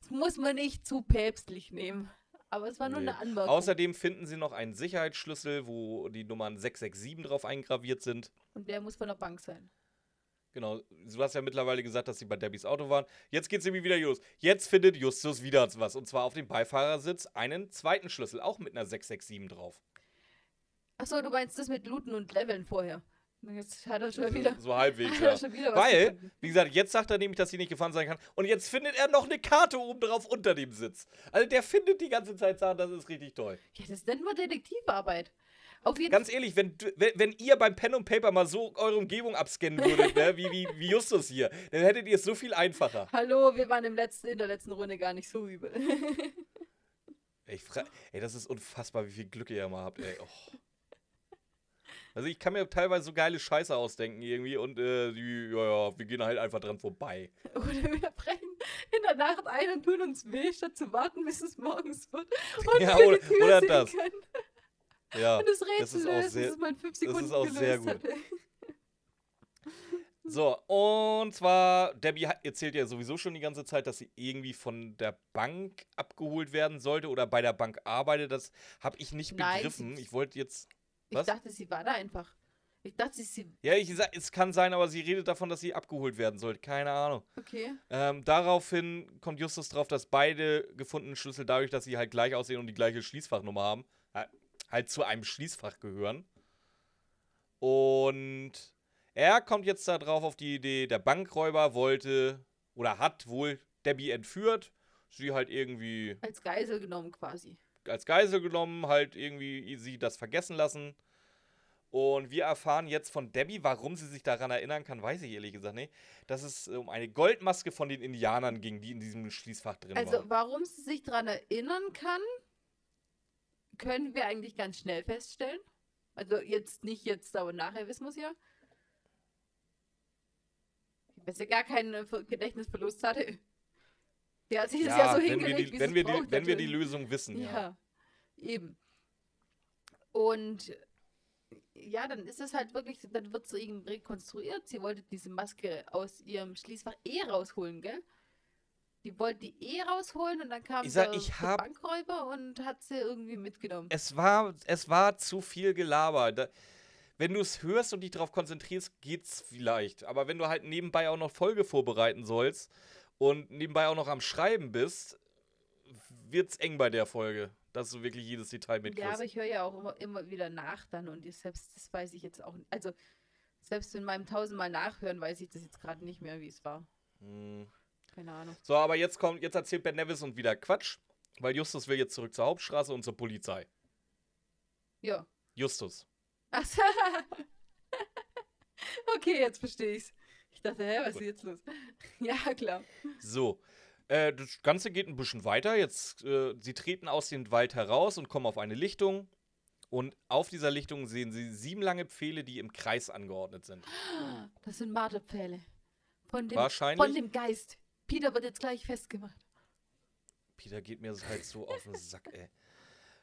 Das muss man nicht zu päpstlich nehmen. Aber es war nur Nee. eine Anmerkung. Außerdem finden sie noch einen Sicherheitsschlüssel, wo die Nummern 667 drauf eingraviert sind. Und der muss von der Bank sein. Genau, du hast ja mittlerweile gesagt, dass sie bei Debbys Auto waren. Jetzt geht's nämlich wieder los. Jetzt findet Justus wieder was. Und zwar auf dem Beifahrersitz einen zweiten Schlüssel, auch mit einer 667 drauf. Achso, du meinst das mit Looten und Leveln vorher. Jetzt hat er schon wieder. So halbwegs, (laughs) ja. Weil, wie gesagt, jetzt sagt er nämlich, dass sie nicht gefahren sein kann. Und jetzt findet er noch eine Karte oben drauf unter dem Sitz. Also der findet die ganze Zeit Sachen, das ist richtig toll. Ja, das nennt man Detektivarbeit. Auf jeden Ganz ehrlich, wenn, wenn, wenn ihr beim Pen und Paper mal so eure Umgebung abscannen würdet, ne, wie, wie, wie Justus hier, dann hättet ihr es so viel einfacher. Hallo, wir waren im letzten, in der letzten Runde gar nicht so übel. (laughs) Ich fra ey, das ist unfassbar, wie viel Glück ihr immer habt, ey. Oh. Also ich kann mir teilweise so geile Scheiße ausdenken irgendwie und äh, die, ja, ja, wir gehen halt einfach dran vorbei. (laughs) Oder wir brechen in der Nacht ein und tun uns weh, statt zu warten, bis es morgens wird. (laughs) Und Ja, wir oder- die Tür oder sehen das. können. Ja, Und das das Rätsel ist auch lösen, sehr- das fünf das Sekunden ist auch sehr gut. hatte. (laughs) So, und zwar, Debbie hat- erzählt ja sowieso schon die ganze Zeit, dass sie irgendwie von der Bank abgeholt werden sollte oder bei der Bank arbeitet. Das habe ich nicht Nein, begriffen. Ich wollte jetzt. Ich Was? dachte, sie war da einfach. Ich dachte, sie. Ja, ich sag, es kann sein, aber sie redet davon, dass sie abgeholt werden sollte. Keine Ahnung. Okay. Ähm, daraufhin kommt Justus drauf, dass beide gefundenen Schlüssel dadurch, dass sie halt gleich aussehen und die gleiche Schließfachnummer haben, ha- halt zu einem Schließfach gehören. Und er kommt jetzt da drauf auf die Idee, der Bankräuber wollte oder hat wohl Debbie entführt, sie halt irgendwie Als Geisel genommen quasi. Als Geisel genommen, halt irgendwie sie das vergessen lassen. Und wir erfahren jetzt von Debbie, warum sie sich daran erinnern kann, weiß ich ehrlich gesagt nicht, dass es um eine Goldmaske von den Indianern ging, die in diesem Schließfach drin Also, war. warum sie sich daran erinnern kann, können wir eigentlich ganz schnell feststellen. Also, jetzt nicht jetzt, aber nachher wissen wir es ja. Dass er gar keinen Ver- Gedächtnisverlust hatte. Der hat sich das ja, so wenn wir die, wenn wir die, wenn wir die. Lösung wissen, ja. Ja, eben. Und ja, dann ist es halt wirklich, dann wird sie eben rekonstruiert. Sie wollte diese Maske aus ihrem Schließfach eh rausholen, gell? Die wollte die eh rausholen und dann kam Ich sag, der, ich hab- Bankräuber und hat sie irgendwie mitgenommen. Es war, es war zu viel Gelaber. Da, wenn du es hörst und dich darauf konzentrierst, geht's vielleicht. Aber wenn du halt nebenbei auch noch Folge vorbereiten sollst und nebenbei auch noch am Schreiben bist, wird's eng bei der Folge, dass du wirklich jedes Detail Ja, mitkriegst. aber ich höre ja auch immer, immer wieder nach dann und ich selbst, das weiß ich jetzt auch nicht. Also, selbst in meinem tausendmal Nachhören weiß ich das jetzt gerade nicht mehr, wie es war. Hm. Keine Ahnung. So, aber jetzt kommt, jetzt erzählt Ben Nevis und wieder Quatsch, weil Justus will jetzt zurück zur Hauptstraße und zur Polizei. Ja. Justus. Ach so. (laughs) okay, jetzt verstehe ich's. Ich dachte, hä, was ist jetzt los? (laughs) ja, klar. So. Äh, das Ganze geht ein bisschen weiter. Jetzt, äh, sie treten aus dem Wald heraus und kommen auf eine Lichtung. Und auf dieser Lichtung sehen sie sieben lange Pfähle, die im Kreis angeordnet sind. (gasps) Das sind Marterpfähle. Von dem, Wahrscheinlich. von dem Geist. Peter wird jetzt gleich festgemacht. Peter geht mir halt so auf den Sack, ey.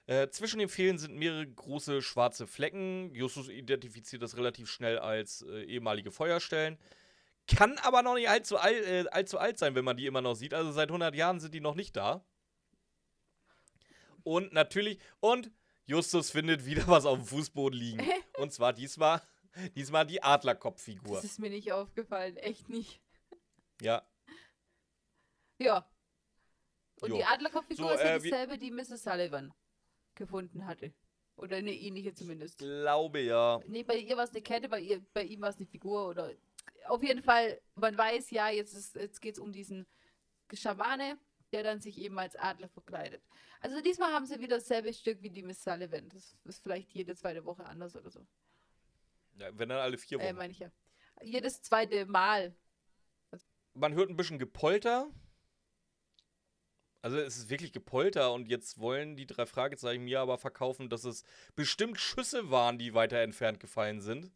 Äh, zwischen den Pfählen sind mehrere große schwarze Flecken. Justus identifiziert das relativ schnell als äh, ehemalige Feuerstellen. Kann aber noch nicht allzu, all, äh, allzu alt sein, wenn man die immer noch sieht. Also seit 100 Jahren sind die noch nicht da. Und natürlich, und Justus findet wieder (laughs) was auf dem Fußboden liegen. (laughs) Und zwar diesmal, diesmal die Adlerkopffigur. Das ist mir nicht aufgefallen. Echt nicht. Ja, Ja. Und Jo. die Adlerkopffigur So, ist ja äh, dieselbe, die Mrs. Sullivan gefunden hatte. Oder eine ähnliche zumindest. glaube ja. Nee, bei ihr war es eine Kette, bei, ihr, bei ihm war es eine Figur oder. Auf jeden Fall, man weiß ja, jetzt, ist- jetzt geht es um diesen Schamane, der dann sich eben als Adler verkleidet. Also diesmal haben sie wieder dasselbe Stück wie die Miss Sullivan. Das ist vielleicht jede zweite Woche anders oder so. ja. Wenn dann alle vier Wochen. Äh, meine ich ja. Jedes zweite Mal. man hört ein bisschen Gepolter. Also es ist wirklich Gepolter und jetzt wollen die drei Fragezeichen mir aber verkaufen, dass es bestimmt Schüsse waren, die weiter entfernt gefallen sind.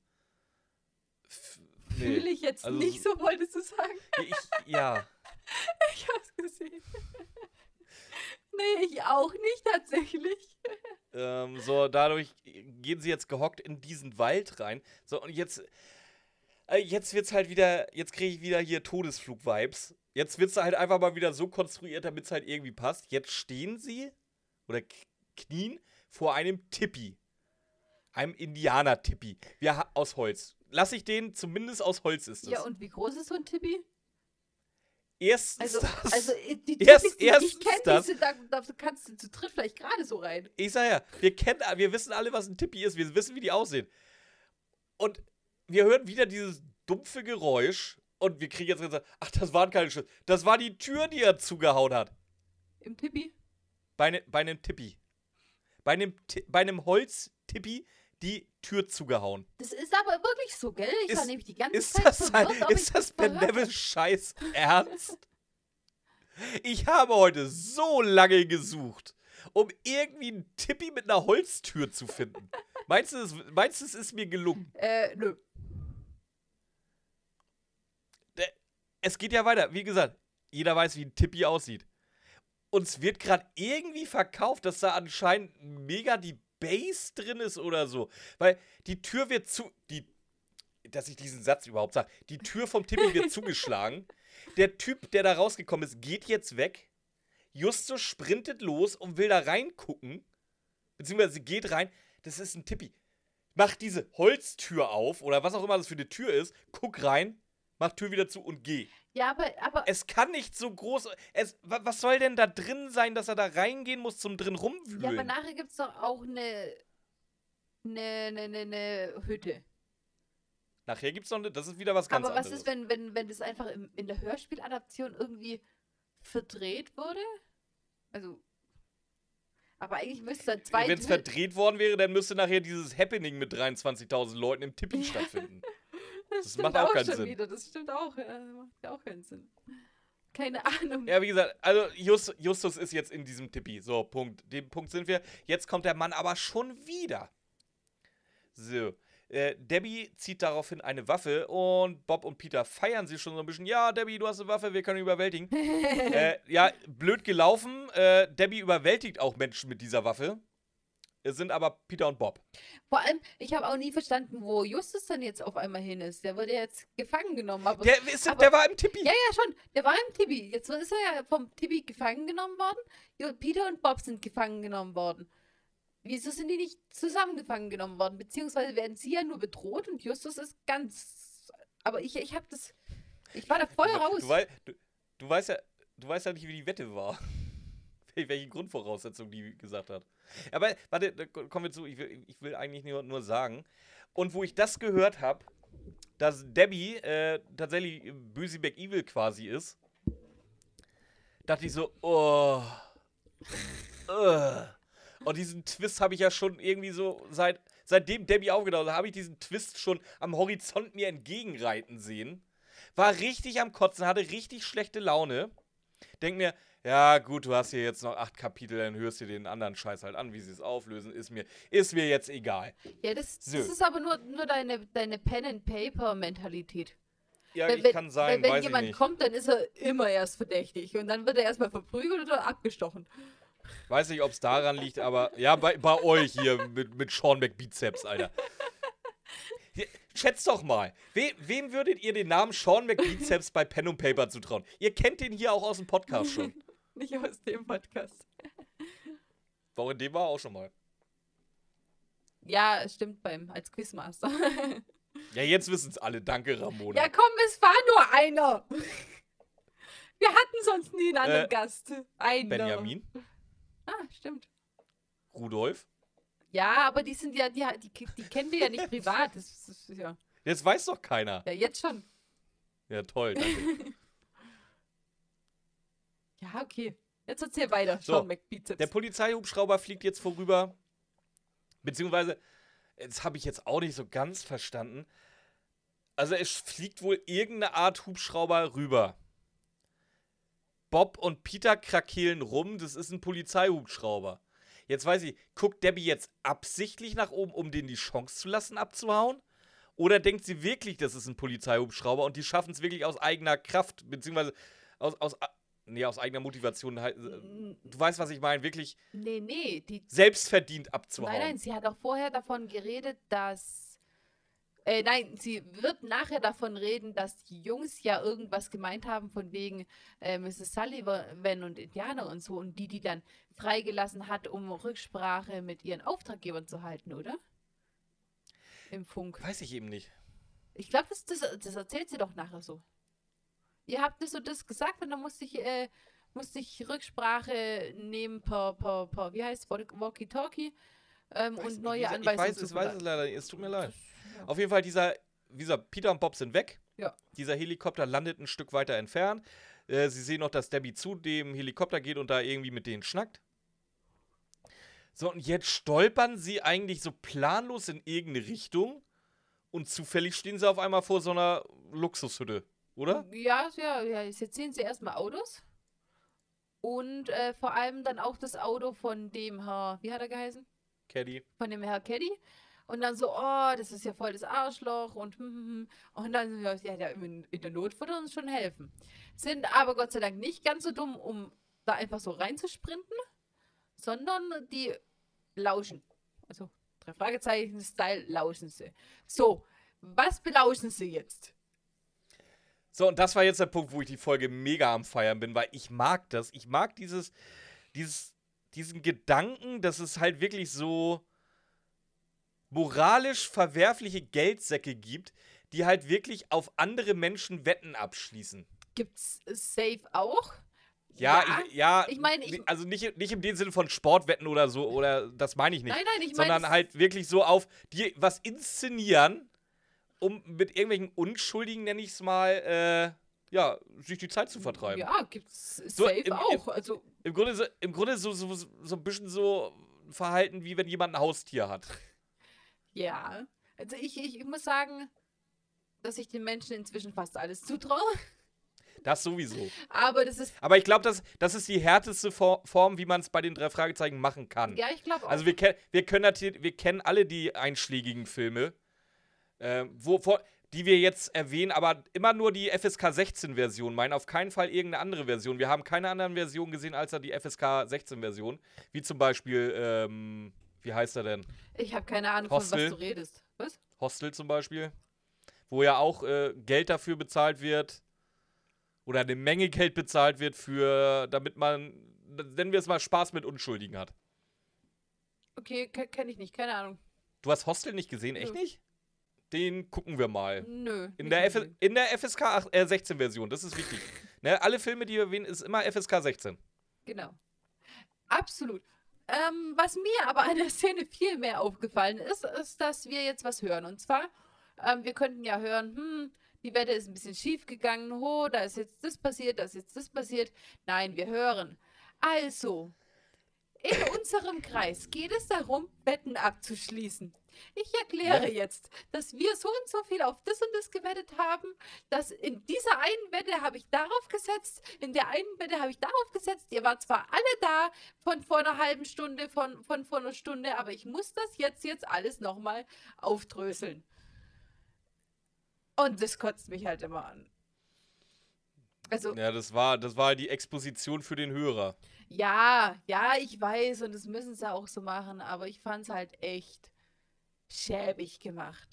F Fühle ich jetzt also nicht so- wolltest du sagen? Ich, ja. (laughs) Ich hab's gesehen. nee, ich auch nicht tatsächlich. Ähm, so, dadurch gehen sie jetzt gehockt in diesen Wald rein. So, und jetzt. Äh, jetzt wird's halt wieder. Jetzt kriege ich wieder hier Todesflug-Vibes. Jetzt wird's halt einfach mal wieder so konstruiert, damit es halt irgendwie passt. Jetzt stehen sie oder knien vor einem Tippi. Einem Indianer-Tippi. Wir aus Holz. Lass ich den, zumindest aus Holz ist es. Ja, und wie groß ist so ein Tippi? Erstens Also, das. also äh, die (laughs) Erst- Tippis, die erstens ich kenne, die da, da kannst du zu dritt vielleicht gerade so rein. Ich sag ja, wir kennen, wir wissen alle, was ein Tippi ist. Wir wissen, wie die aussehen. Und wir hören wieder dieses dumpfe Geräusch. Und wir kriegen jetzt gesagt, ach, das waren keine Schüsse. Das war die Tür, die er zugehauen hat. Im Tippi? Bei, ne, bei einem Tippi. Bei einem, bei einem Holztippi die Tür zugehauen. Das ist aber wirklich so, gell? Ich war Ist- nämlich die ganze Ist Zeit das, verwirrt, ich ist das Ben Nevis Scheiß Ernst? Ich habe heute so lange gesucht, um irgendwie einen Tippi mit einer Holztür zu finden. Meinst du, es, meinst du, es ist mir gelungen? Äh, nö. es geht ja weiter. Wie gesagt, jeder weiß, wie ein Tippi aussieht. Uns wird gerade irgendwie verkauft, dass da anscheinend mega die Base drin ist oder so. Weil die Tür wird zu. Die, dass ich diesen Satz überhaupt sage. Die Tür vom Tippi wird (laughs) zugeschlagen. Der Typ, der da rausgekommen ist, geht jetzt weg. Justus sprintet los und will da reingucken. Beziehungsweise geht rein. Das ist ein Tippi. Mach diese Holztür auf oder was auch immer das für eine Tür ist. Guck rein, mach Tür wieder zu und geh. Ja, aber, aber Es kann nicht so groß. Es, wa- was soll denn da drin sein, dass er da reingehen muss zum drin Ja, aber rumwühlen? nachher gibt es doch auch eine, eine, eine, eine, eine Hütte. Nachher gibt's noch eine, das ist wieder was ganz aber was anderes. ist, wenn, wenn, wenn das einfach im, in der Hörspieladaption irgendwie verdreht wurde? Also. Aber eigentlich müsste da zwei. Wenn es verdreht worden wäre, dann müsste nachher dieses Happening mit 23.000 Leuten im Tippi Ja. (laughs) stattfinden. Das das stimmt macht auch keinen schon Sinn. Wieder. Das stimmt auch. Das macht ja auch keinen Sinn. Keine Ahnung. Ja, wie gesagt, also Just, Justus ist jetzt in diesem Tippi. So, Punkt. Dem Punkt sind wir. Jetzt kommt der Mann aber schon wieder. So. Äh, Debbie zieht daraufhin eine Waffe und Bob und Peter feiern sie schon so ein bisschen. Ja, Debbie, du hast eine Waffe, wir können überwältigen. (laughs) äh, ja, blöd gelaufen. Äh, Debbie überwältigt auch Menschen mit dieser Waffe. Es sind aber Peter und Bob. Vor allem, ich habe auch nie verstanden, wo Justus dann jetzt auf einmal hin ist. Der wurde jetzt gefangen genommen. Aber, Der, ist, aber- der war im Tippi. ja, ja, schon. Der war im Tibi. Jetzt ist er ja vom Tibi gefangen genommen worden. Peter und Bob sind gefangen genommen worden. Wieso sind die nicht zusammen gefangen genommen worden? Beziehungsweise werden sie ja nur bedroht und Justus ist ganz. Aber ich, ich habe das. Ich war da voll raus. Du, du, du, weißt ja, du weißt ja nicht, wie die Wette war. Wel- (laughs) Welche Grundvoraussetzung die gesagt hat. Aber warte, da ko- kommen wir zu. Ich will, ich will eigentlich nur, nur sagen. Und wo ich das gehört habe, dass Debbie äh, tatsächlich Böse Evil quasi ist, dachte ich so, oh. Ugh. Und diesen Twist habe ich ja schon irgendwie so seit seitdem Debbie aufgetaucht ist, habe ich diesen Twist schon am Horizont mir entgegenreiten sehen. War richtig am Kotzen, hatte richtig schlechte Laune. Denk mir, ja gut, du hast hier jetzt noch acht Kapitel, dann hörst du dir den anderen Scheiß halt an, wie sie es auflösen, ist mir, ist mir jetzt egal. ja, das, So. das ist aber nur, nur deine, deine Pen-and-Paper-Mentalität. Ja, Wenn- ich wenn- kann sein, wenn ich jemand kommt, dann ist er immer erst verdächtig. Und dann wird er erstmal verprügelt oder abgestochen. Weiß nicht, ob es daran liegt, aber ja, bei, bei euch hier mit, mit Sean McBeatseps, Alter. Schätzt doch mal, we, wem würdet ihr den Namen Sean McBeatseps bei Pen und Paper zutrauen? Ihr kennt den hier auch aus dem Podcast schon. Nicht aus dem Podcast. Doch, in dem war er auch schon mal. Ja, es stimmt beim als Quizmaster. (laughs) Ja, jetzt wissen es alle. Danke, Ramona. ja, komm, es war nur einer. Wir hatten sonst nie einen anderen Äh, Gast. Einer. Benjamin, Ah, stimmt. Rudolf. Ja, aber die sind ja, die, die, die kennen wir ja nicht privat. Das, das ja, Jetzt weiß doch keiner. ja, jetzt schon. Ja, toll, danke. (laughs) Ja, okay. Jetzt erzähl weiter, So, Sean. Der Polizeihubschrauber fliegt jetzt vorüber. Beziehungsweise, das habe ich jetzt auch nicht so ganz verstanden. Also es fliegt wohl irgendeine Art Hubschrauber rüber. Bob und Peter krakeelen rum, das ist ein Polizeihubschrauber. Jetzt weiß ich, guckt Debbie jetzt absichtlich nach oben, um denen die Chance zu lassen, abzuhauen? Oder denkt sie wirklich, das ist ein Polizeihubschrauber und die schaffen es wirklich aus eigener Kraft, beziehungsweise aus, aus, nee, aus eigener Motivation halt, N- Du weißt, was ich meine, wirklich Nee, nee, die, selbstverdient abzuhauen. Nein, nein, sie hat auch vorher davon geredet, dass. Äh, nein, sie wird nachher davon reden, dass die Jungs ja irgendwas gemeint haben von wegen äh, Mrs. Sullivan und Indianer und so und die, die dann freigelassen hat, um Rücksprache mit ihren Auftraggebern zu halten, oder? Im Funk. Weiß ich eben nicht. Ich glaube, das, das, das erzählt sie doch nachher so. Ihr habt das so das gesagt und dann musste ich, äh, musste ich Rücksprache nehmen per, per, per wie heißt Walkie-Talkie ähm, und neue gesagt, Anweisungen Ich weiß, es, weiß es leider nicht. Es tut mir leid. Ja. Auf jeden Fall, dieser, wie gesagt, Peter und Bob sind weg. Ja. Dieser Helikopter landet ein Stück weiter entfernt. Äh, sie sehen noch, dass Debbie zu dem Helikopter geht und da irgendwie mit denen schnackt. So, und jetzt stolpern sie eigentlich so planlos in irgendeine Richtung und zufällig stehen sie auf einmal vor so einer Luxushütte, oder? Ja, ja, ja. Jetzt sehen sie erstmal Autos. Und äh, vor allem dann auch das Auto von dem Herr, wie hat er geheißen? Caddy. Von dem Herr Caddy. Und dann so, oh, das ist ja voll das Arschloch und hm, hm, hm. Und dann, ja, ja, in, in der Not würde uns schon helfen. Sind aber Gott sei Dank nicht ganz so dumm, um da einfach so reinzusprinten, sondern die lauschen. Also, drei Fragezeichen-Style lauschen sie. So, was belauschen sie jetzt? So, und das war jetzt der Punkt, wo ich die Folge mega am Feiern bin, weil ich mag das. Ich mag dieses, dieses, diesen Gedanken, dass es halt wirklich so moralisch verwerfliche Geldsäcke gibt, die halt wirklich auf andere Menschen Wetten abschließen. Gibt's Safe auch? Ja, ich, ja ich meine, also nicht, nicht im Sinne von Sportwetten oder so, oder das meine ich nicht. Nein, nein, ich meine. sondern halt wirklich so auf die was inszenieren, um mit irgendwelchen Unschuldigen, nenne ich es mal, äh, ja, sich die Zeit zu vertreiben. Ja, gibt's So, Safe im- auch. Also, Im Grunde, so, im Grunde so, so, so ein bisschen so Verhalten, wie wenn jemand ein Haustier hat. (laughs) ja. Also ich, ich, muss sagen, dass ich den Menschen inzwischen fast alles zutraue. (laughs) Das sowieso. Aber das ist. Aber ich glaube, das, das ist die härteste For Form, wie man es bei den drei Fragezeichen machen kann. Ja, ich glaube auch. Also wir, wir können wir kennen alle die einschlägigen Filme. Ähm, wo, vor, die wir jetzt erwähnen, aber immer nur die FSK 16 Version meinen, auf keinen Fall irgendeine andere Version. Wir haben keine anderen Versionen gesehen als die FSK 16 Version. Wie zum Beispiel, ähm, wie heißt er denn? Ich habe keine Ahnung, Hostel. von was du redest. Was? Hostel zum Beispiel. Wo ja auch äh, Geld dafür bezahlt wird. Oder eine Menge Geld bezahlt wird für, damit man, nennen wir es mal, Spaß mit Unschuldigen hat. Okay, kenne ich nicht, keine Ahnung. Du hast Hostel nicht gesehen, echt nicht? Den gucken wir mal. Nö. In der, F in der FSK 8, äh, 16 Version, das ist wichtig. (laughs) ne, alle Filme, die wir erwähnen, ist immer FSK 16. Genau. Absolut. Ähm, was mir aber an der Szene viel mehr aufgefallen ist, ist, dass wir jetzt was hören. Und zwar, ähm, wir könnten ja hören, hm, die Wette ist ein bisschen schief gegangen, ho, da ist jetzt das passiert, da ist jetzt das passiert. Nein, wir hören. Also, in unserem Kreis geht es darum, Wetten abzuschließen. Ich erkläre jetzt, dass wir so und so viel auf das und das gewettet haben, dass in dieser einen Wette habe ich darauf gesetzt, in der einen Wette habe ich darauf gesetzt. Ihr wart zwar alle da von vor einer halben Stunde, von, von vor einer Stunde, aber ich muss das jetzt, jetzt alles nochmal aufdröseln. Und das kotzt mich halt immer an. Also, Ja, das war, das war die Exposition für den Hörer. Ja, ja, ich weiß und das müssen sie auch so machen, aber ich fand es halt echt schäbig gemacht.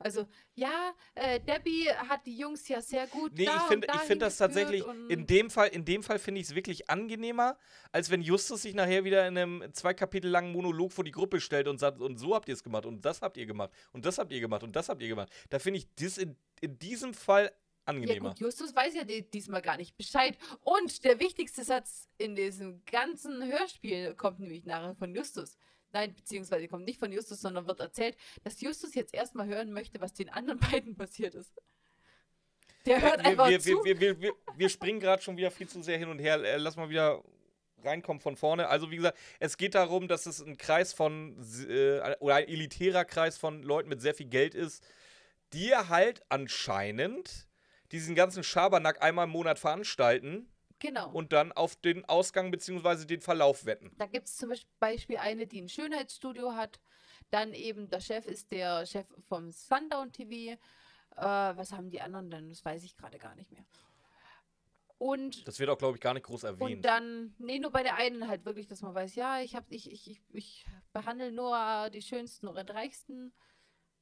Also, ja, äh, Debbie hat die Jungs ja sehr gut Nee, ich finde ich find das tatsächlich, in dem Fall, in dem Fall finde ich es wirklich angenehmer, als wenn Justus sich nachher wieder in einem zwei Kapitel langen Monolog vor die Gruppe stellt und sagt, und so habt ihr es gemacht und das habt ihr gemacht und das habt ihr gemacht und das habt ihr gemacht. Da finde ich das in, in diesem Fall Ja angenehmer. gut, Justus weiß ja di- diesmal gar nicht Bescheid. Und der wichtigste Satz in diesem ganzen Hörspiel kommt nämlich nachher von Justus. Nein, beziehungsweise kommt nicht von Justus, sondern wird erzählt, dass Justus jetzt erstmal hören möchte, was den anderen (laughs) beiden passiert ist. Der hört wir, einfach wir, zu. wir, wir, wir, wir springen gerade schon wieder viel zu sehr hin und her. Äh, Lass mal wieder reinkommen von vorne. Also wie gesagt, es geht darum, dass es ein Kreis von, äh, oder ein elitärer Kreis von Leuten mit sehr viel Geld ist, die halt anscheinend diesen ganzen Schabernack einmal im Monat veranstalten genau. und dann auf den Ausgang bzw. den Verlauf wetten. Da gibt es zum Beispiel eine, die ein Schönheitsstudio hat. Dann eben der Chef ist der Chef vom Sundown TV. Äh, was haben die anderen denn? Das weiß ich gerade gar nicht mehr. Und, Das wird auch, glaube ich, gar nicht groß und erwähnt. dann, nee, nur bei der einen halt wirklich, dass man weiß, ja, ich, hab, ich, ich, ich, ich behandle nur die schönsten und reichsten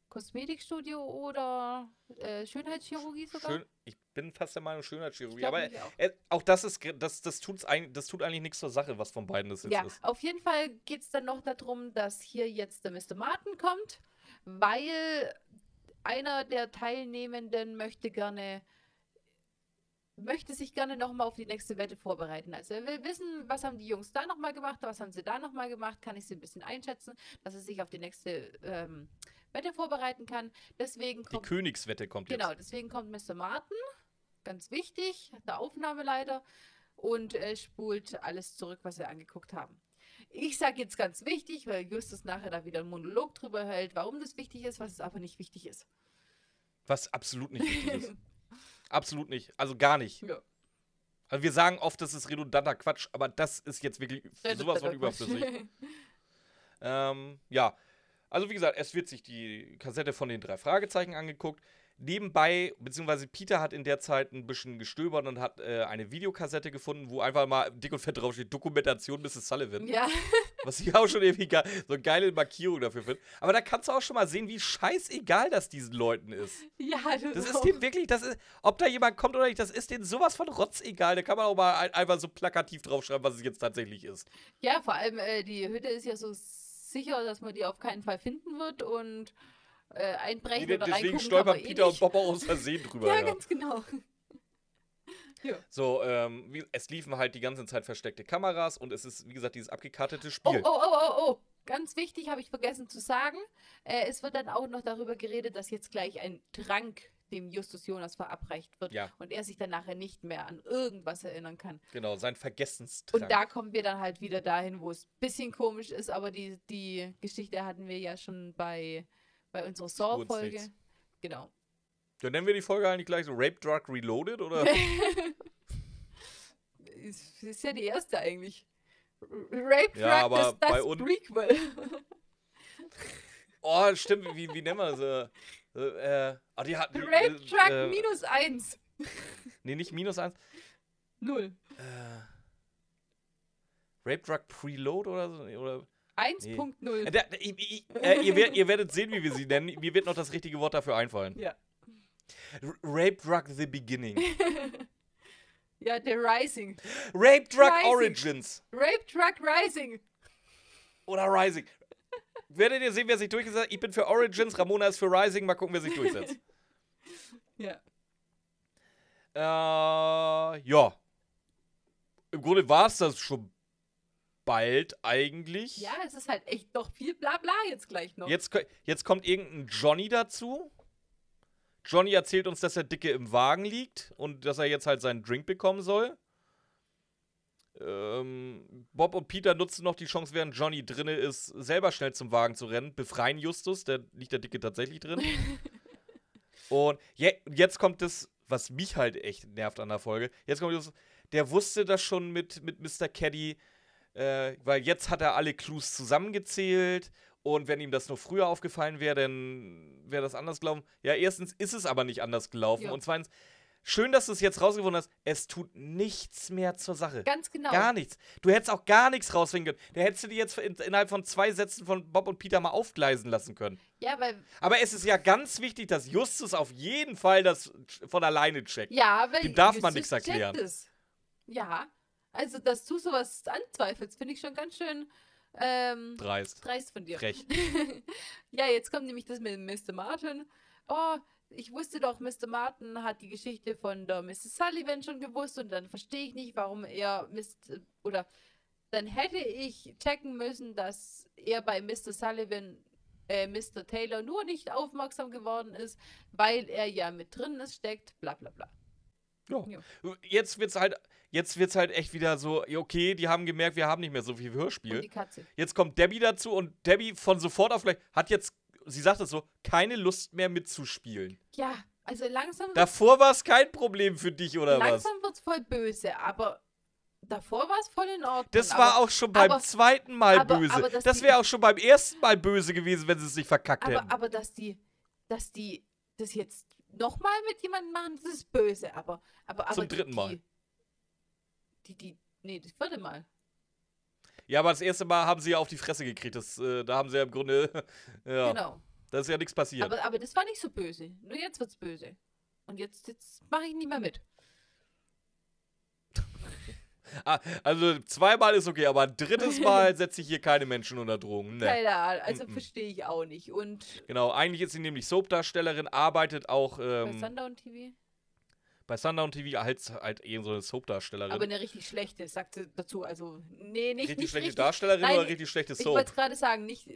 Kosmetikstudio oder äh, Schönheitschirurgie sogar. Schön, ich bin fast der Meinung, Schönheitschirurgie. Aber auch. äh, auch das ist, das, das, tut's ein, das tut eigentlich nichts zur Sache, was von beiden das jetzt Ja, ist. auf jeden Fall geht es dann noch darum, dass hier jetzt der Mr. Martin kommt, weil einer der Teilnehmenden möchte gerne möchte sich gerne nochmal auf die nächste Wette vorbereiten. Also er will wissen, was haben die Jungs da nochmal gemacht, was haben sie da nochmal gemacht, kann ich sie ein bisschen einschätzen, dass er sich auf die nächste ähm, Wette vorbereiten kann. Deswegen Die kommt Königswette kommt Genau, jetzt. deswegen kommt Mr. Martin, ganz wichtig, der Aufnahmeleiter, und äh, spult alles zurück, was wir angeguckt haben. Ich sage jetzt ganz wichtig, weil Justus nachher da wieder einen Monolog drüber hält, warum das wichtig ist, was es aber nicht wichtig ist. Was absolut nicht wichtig ist. (laughs) Absolut nicht. Also gar nicht. Ja. Also wir sagen oft, das ist redundanter Quatsch, aber das ist jetzt wirklich sowas von überflüssig. (laughs) Ähm, ja. Also wie gesagt, es wird sich die Kassette von den drei Fragezeichen angeguckt. Nebenbei, beziehungsweise Peter hat in der Zeit ein bisschen gestöbert und hat äh, eine Videokassette gefunden, wo einfach mal dick und fett draufsteht, Dokumentation Mrs. Sullivan. ja, (laughs) Was ich auch schon irgendwie ge so eine geile Markierung dafür finde. Aber da kannst du auch schon mal sehen, wie scheißegal das diesen Leuten ist. ja, Das ist auch. denen wirklich, das ist, ob da jemand kommt oder nicht, das ist denen sowas von rotzegal. Da kann man auch mal ein, einfach so plakativ draufschreiben, was es jetzt tatsächlich ist. Ja, vor allem äh, die Hütte ist ja so sicher, dass man die auf keinen Fall finden wird und äh, einbrechen oder Deswegen stolpern eh Peter und nicht. Bob aus Versehen (laughs) drüber. Ja, Ja, ganz genau. (laughs) So, ähm, wie, es liefen halt die ganze Zeit versteckte Kameras und es ist, wie gesagt, dieses abgekartete Oh, Spiel. oh, oh, oh, oh. Ganz wichtig, habe ich vergessen zu sagen. Äh, es wird dann auch noch darüber geredet, dass jetzt gleich ein Trank dem Justus Jonas verabreicht wird Ja. und er sich dann nachher nicht mehr an irgendwas erinnern kann. Genau, sein Vergessenstrank. Und da kommen wir dann halt wieder dahin, wo es ein bisschen komisch ist, aber die, die Geschichte hatten wir ja schon bei, bei unserer Saw-Folge. Genau. ja, nennen wir die Folge eigentlich gleich so Rape Drug Reloaded oder? (laughs) ist, ist ja die erste eigentlich. Rape Ja, Drug, aber das, das bei uns- Prequel. oh, stimmt, wie, wie nennen wir das? äh, Äh, ah, die hat. die, Rape äh, Track äh, minus eins. Nee, nicht minus eins. Null. Äh, Rape Drug Preload oder so? Oder, 1.0. äh, da, ich, ich, äh, ihr, werdet, ihr werdet sehen, wie wir sie nennen. Mir wird noch das richtige Wort dafür einfallen. Ja. R Rape Drug The Beginning. (laughs) ja, der Rising. Rape Drug Rising. Origins. Rape Truck Rising. Oder Rising. Werdet ihr sehen, wer sich durchgesetzt hat? Ich bin für Origins, Ramona ist für Rising. Mal gucken, wer sich durchsetzt. (laughs) Ja. Äh, ja. Im Grunde war es das schon bald eigentlich. Ja, es ist halt echt noch viel Blabla jetzt gleich noch. Jetzt, jetzt kommt irgendein Johnny dazu. Johnny erzählt uns, dass der Dicke im Wagen liegt und dass er jetzt halt seinen Drink bekommen soll. Ähm, Bob und Peter nutzen noch die Chance, während Johnny drinne ist, selber schnell zum Wagen zu rennen. Befreien Justus, da liegt der Dicke tatsächlich drin. (laughs) und je, jetzt kommt das, was mich halt echt nervt an der Folge. Jetzt kommt Justus, der wusste das schon mit, mit Mr. Caddy, äh, weil jetzt hat er alle Clues zusammengezählt und wenn ihm das noch früher aufgefallen wäre, dann wäre das anders gelaufen. Ja, erstens ist es aber nicht anders gelaufen Ja. und zweitens, schön, dass du es jetzt rausgefunden hast, es tut nichts mehr zur Sache. Ganz genau. Gar nichts. Du hättest auch gar nichts rausfinden können. Da hättest du die jetzt in, innerhalb von zwei Sätzen von Bob und Peter mal aufgleisen lassen können. Ja, weil, Aber es ist ja ganz wichtig, dass Justus auf jeden Fall das von alleine checkt. ja, weil Dem darf man Justus nichts erklären. Ja, also dass du sowas anzweifelst, finde ich schon ganz schön ähm, Dreist. dreist von dir. Frech. (laughs) ja, jetzt kommt nämlich das mit Mr. Martin. Oh, ich wusste doch, Mr. Martin hat die Geschichte von der Mrs. Sullivan schon gewusst und dann verstehe ich nicht, warum er Mr. oder dann hätte ich checken müssen, dass er bei Mr. Sullivan, äh, Mr. Taylor nur nicht aufmerksam geworden ist, weil er ja mit drin ist, steckt, bla bla bla. Ja. Ja. Jetzt wird's halt, jetzt wird's halt echt wieder so, okay, die haben gemerkt, wir haben nicht mehr so viel Und Hörspiel. die Katze. Jetzt kommt Debbie dazu und Debbie von sofort auf gleich hat jetzt, sie sagt es so, keine Lust mehr mitzuspielen. Ja, also langsam Davor war es kein Problem für dich oder was? langsam wird's voll böse, aber davor war es voll in Ordnung. Das aber, war auch schon beim aber- zweiten Mal aber- böse. das die- wäre auch schon beim ersten Mal böse gewesen, wenn sie es nicht verkackt hätten. aber, aber dass die, dass die das jetzt nochmal mit jemandem machen, das ist böse, aber, aber, aber Zum die- dritten Mal. Die, die, die, nee, das vierte Mal. ja, aber das erste Mal haben sie ja auf die Fresse gekriegt. Das, äh, da haben sie ja im Grunde, (laughs) ja, Genau. da ist ja nichts passiert. Aber, aber das war nicht so böse. Nur jetzt wird's böse. Und jetzt, jetzt mache ich nicht mehr mit. Ah, also zweimal ist okay, aber ein drittes (laughs) Mal setze ich hier keine Menschen unter Drogen. Ne. Keine Ahnung, also Mm-mm. verstehe ich auch nicht. Und Genau, eigentlich ist sie nämlich Soap-Darstellerin, arbeitet auch bei ähm, Sundown TV? bei Sundown TV als halt eben so eine Soap-Darstellerin. Aber eine richtig schlechte, sagt sie dazu. Also, nee, nicht richtig nicht schlechte richtig. Darstellerin Nein, oder richtig schlechte Ich Soap? wollte gerade sagen, nicht,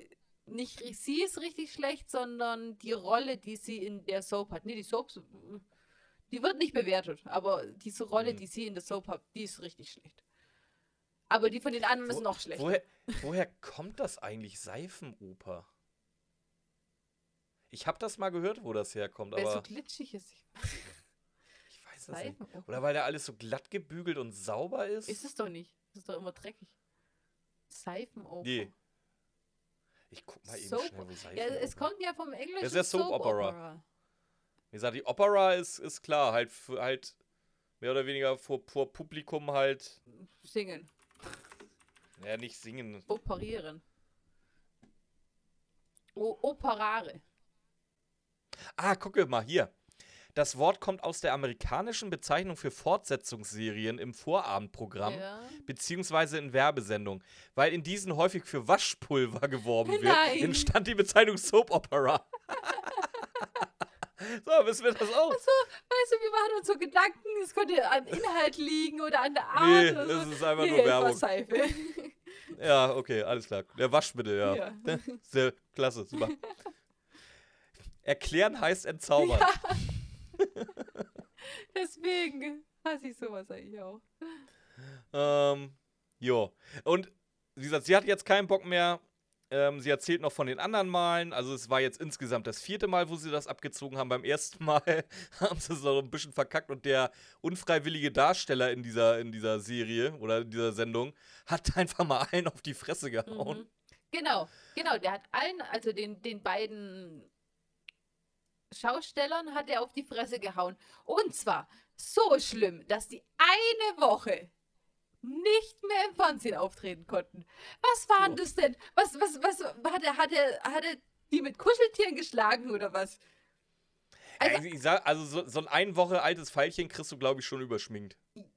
nicht sie ist richtig schlecht, sondern die Rolle, die sie in der Soap hat. Nee, die Soap, die wird nicht bewertet, aber diese Rolle, Hm. die sie in der Soap hat, die ist richtig schlecht. Aber die von den anderen ist Wo- noch schlechter. Woher, woher kommt das eigentlich, Seifenoper? Ich habe das mal gehört, wo das herkommt, Weil es so aber glitschig ist. ich weiß das (laughs) nicht. Oder weil da alles so glatt gebügelt und sauber ist? Ist es doch nicht. Das ist doch immer dreckig. Seifenoper. Nee. Ich guck mal eben Soap- schnell, wo Ja, Seifenoper es kommt ja vom Englischen. ist ja Soap Soap Opera. Opera. Wie gesagt, die Opera ist, ist klar, halt, für, halt mehr oder weniger vor, vor Publikum halt, Singen. ja, nicht singen. Operieren. O operare. Ah, gucke mal hier. Das Wort kommt aus der amerikanischen Bezeichnung für Fortsetzungsserien im Vorabendprogramm. Ja. beziehungsweise in Werbesendungen. Weil in diesen häufig für Waschpulver geworben wird, (laughs) Nein. entstand die Bezeichnung Soap Opera. (laughs) so, wissen wir das auch? Weißt du, wir machen uns so Gedanken, es könnte am Inhalt liegen oder an der Art. Nee, oder so. das ist einfach Nee, nur Werbung. Seife. (laughs) Ja, okay, alles klar. Der Waschmittel, ja. Ja. Sehr klasse, super. (laughs) Erklären heißt entzaubern. (laughs) Deswegen hasse ich sowas eigentlich auch. Ähm, jo. Und wie gesagt, sie hat jetzt keinen Bock mehr. Ähm, sie erzählt noch von den anderen Malen. Also es war jetzt insgesamt das vierte Mal, wo sie das abgezogen haben. Beim ersten Mal (laughs) haben sie es noch ein bisschen verkackt und der unfreiwillige Darsteller in dieser, in dieser Serie oder in dieser Sendung hat (laughs) einfach mal allen auf die Fresse gehauen. Mhm. Genau, genau, der hat allen, also den, den beiden Schaustellern hat er auf die Fresse gehauen. Und zwar so schlimm, dass die eine Woche nicht mehr im Fernsehen auftreten konnten. Was war denn Oh. das denn? Was, was, was, hat er, hat er, hat er die mit Kuscheltieren geschlagen oder was? Also- Also, ich sag, also so, so ein ein Woche altes Pfeilchen kriegst du, glaube ich, schon überschminkt.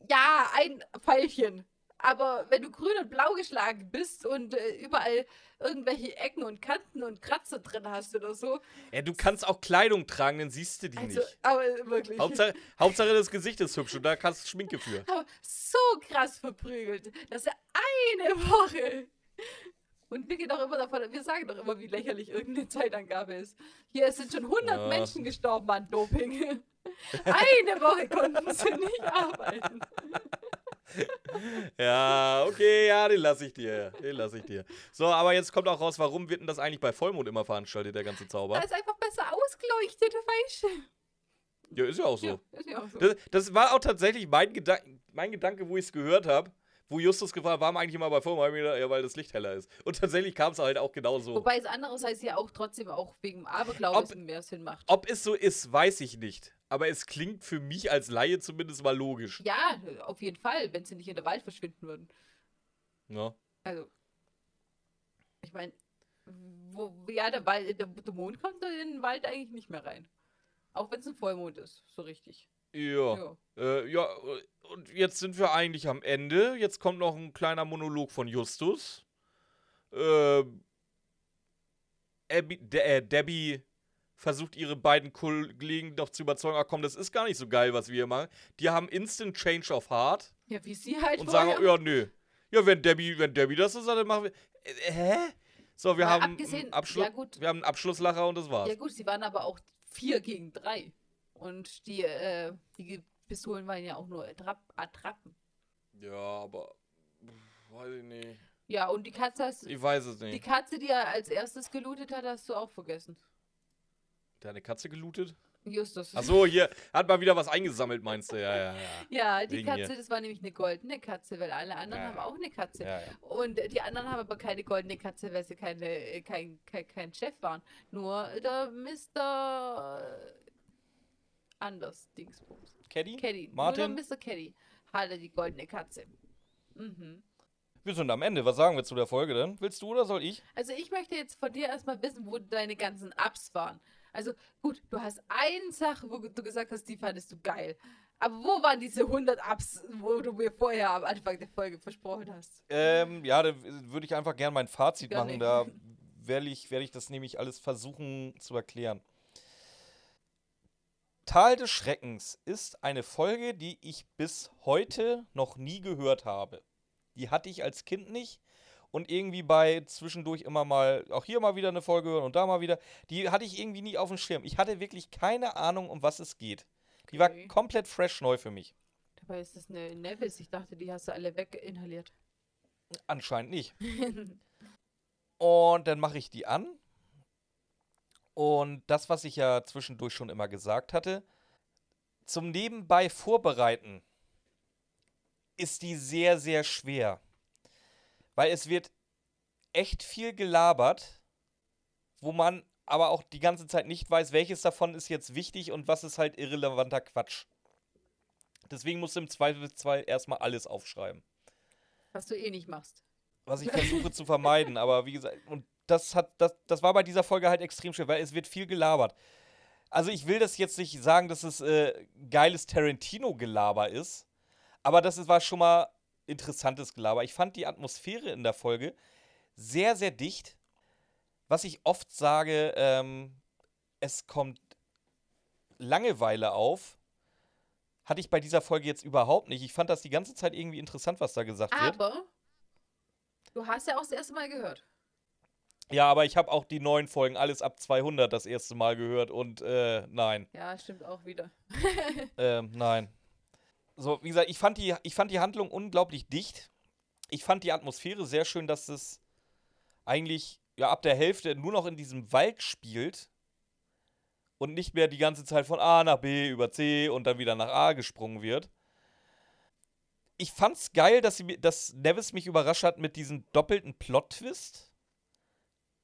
Ja, ein Pfeilchen. Aber wenn du grün und blau geschlagen bist und äh, überall irgendwelche Ecken und Kanten und Kratzer drin hast oder so. Ja, du kannst auch Kleidung tragen, dann siehst du die Also, nicht. aber wirklich. Hauptsache, Hauptsache das Gesicht ist hübsch und da kannst du Schminke für. aber so krass verprügelt, dass er eine Woche. Und wir gehen doch immer davon, wir sagen doch immer, wie lächerlich irgendeine Zeitangabe ist. Hier sind schon 100 Ja. Menschen gestorben an Doping. (laughs) Eine Woche konnten sie nicht arbeiten. Ja, okay, ja, den lasse ich dir. Den lasse ich dir. So, aber jetzt kommt auch raus, warum wird denn das eigentlich bei Vollmond immer veranstaltet, der ganze Da Zauber? ist einfach besser ausgeleuchtet, weißt du? Ja, ist ja auch so. Ja, ist ja auch so. Das, das war auch tatsächlich mein, Gedan mein Gedanke, wo ich es gehört habe. Wo Justus gefragt hat, warum eigentlich immer bei gedacht, Ja, weil das Licht heller ist. Und tatsächlich kam es halt auch genauso. Wobei es andererseits ja auch trotzdem auch wegen Aberglaubens mehr Sinn macht. Ob es so ist, weiß ich nicht. Aber es klingt für mich als Laie zumindest mal logisch. Ja, auf jeden Fall, wenn sie nicht in der Wald verschwinden würden. Ja. Also, ich meine, wo, ja, der, Wald, der, der Mond kommt da in den Wald eigentlich nicht mehr rein. Auch wenn es ein Vollmond ist, so richtig. Ja. Ja. Äh, ja, und jetzt sind wir eigentlich am Ende. Jetzt kommt noch ein kleiner Monolog von Justus. Ähm, Abby, De äh, Debbie versucht ihre beiden Kollegen doch zu überzeugen, ach komm, das ist gar nicht so geil, was wir hier machen. Die haben Instant Change of Heart Ja, wie sie halt und sagen, vorher. ja, nö. Ja, wenn Debbie, wenn Debbie das ist, dann machen wir. Äh, hä? So, wir Mal haben einen Abschluss, ja, gut. wir haben einen Abschlusslacher und das war's. Ja gut, sie waren aber auch vier gegen drei. Und die, äh, die Pistolen waren ja auch nur Attrapp Attrappen. Ja, aber weiß ich nicht. Ja, und die Katze hast, Ich weiß es die nicht. Katze, die er als erstes gelootet hat, hast du auch vergessen. Der hat eine Katze gelootet? Justus. Ach so, hier hat mal wieder was eingesammelt, meinst du? Ja, ja, ja. (laughs) Ja, die Wegen Katze, ihr. das war nämlich eine goldene Katze, weil alle anderen Ja, haben auch eine Katze. ja, ja. Und die anderen haben aber keine goldene Katze, weil sie keine, äh, kein, kein, kein Chef waren. Nur der Mr. Anders Dingsbums. Caddy? Caddy. Martin? Nur Mr. Caddy hatte die goldene Katze. Mhm. Wir sind am Ende. Was sagen wir zu der Folge denn? Willst du oder soll ich? Also ich möchte jetzt von dir erstmal wissen, wo deine ganzen Ups waren. Also gut, du hast eine Sache, wo du gesagt hast, die fandest du geil. Aber wo waren diese 100 Ups, wo du mir vorher am Anfang der Folge versprochen hast? Ähm, ja, da würde ich einfach gerne mein Fazit Gerne. machen. Da werde ich, werd ich das nämlich alles versuchen zu erklären. Tal des Schreckens ist eine Folge, die ich bis heute noch nie gehört habe. Die hatte ich als Kind nicht. Und irgendwie bei zwischendurch immer mal, auch hier mal wieder eine Folge hören und da mal wieder. Die hatte ich irgendwie nie auf dem Schirm. Ich hatte wirklich keine Ahnung, um was es geht. Die war Okay. komplett fresh neu für mich. Dabei ist das eine Nevis. Ich dachte, die hast du alle weginhaliert. Anscheinend nicht. (laughs) Und dann mache ich die an. Und das, was ich ja zwischendurch schon immer gesagt hatte, zum Nebenbei vorbereiten ist die sehr, sehr schwer. Weil es wird echt viel gelabert, wo man aber auch die ganze Zeit nicht weiß, welches davon ist jetzt wichtig und was ist halt irrelevanter Quatsch. Deswegen musst du im Zweifelsfall erstmal alles aufschreiben Was du eh nicht machst. was ich versuche zu vermeiden. Aber wie gesagt, und das hat, das, das war bei dieser Folge halt extrem schwer, weil es wird viel gelabert. Also ich will das jetzt nicht sagen, dass es äh, geiles Tarantino-Gelaber ist, aber das war schon mal interessantes Gelaber. Ich fand die Atmosphäre in der Folge sehr, sehr dicht. Was ich oft sage, ähm, es kommt Langeweile auf. Hatte ich bei dieser Folge jetzt überhaupt nicht. Ich fand das die ganze Zeit irgendwie interessant, was da gesagt wird. Aber du hast ja auch das erste Mal gehört. Ja, aber ich habe auch die neuen Folgen alles ab 200 das erste Mal gehört und äh, nein, Ja, stimmt auch wieder. (laughs) ähm, nein. So, wie gesagt, ich fand, die, ich fand die Handlung unglaublich dicht. Ich fand die Atmosphäre sehr schön, dass es eigentlich ja ab der Hälfte nur noch in diesem Wald spielt und nicht mehr die ganze Zeit von A nach B über C und dann wieder nach A gesprungen wird. Ich fand's geil, dass, sie, dass Nevis mich überrascht hat mit diesem doppelten Plot-Twist.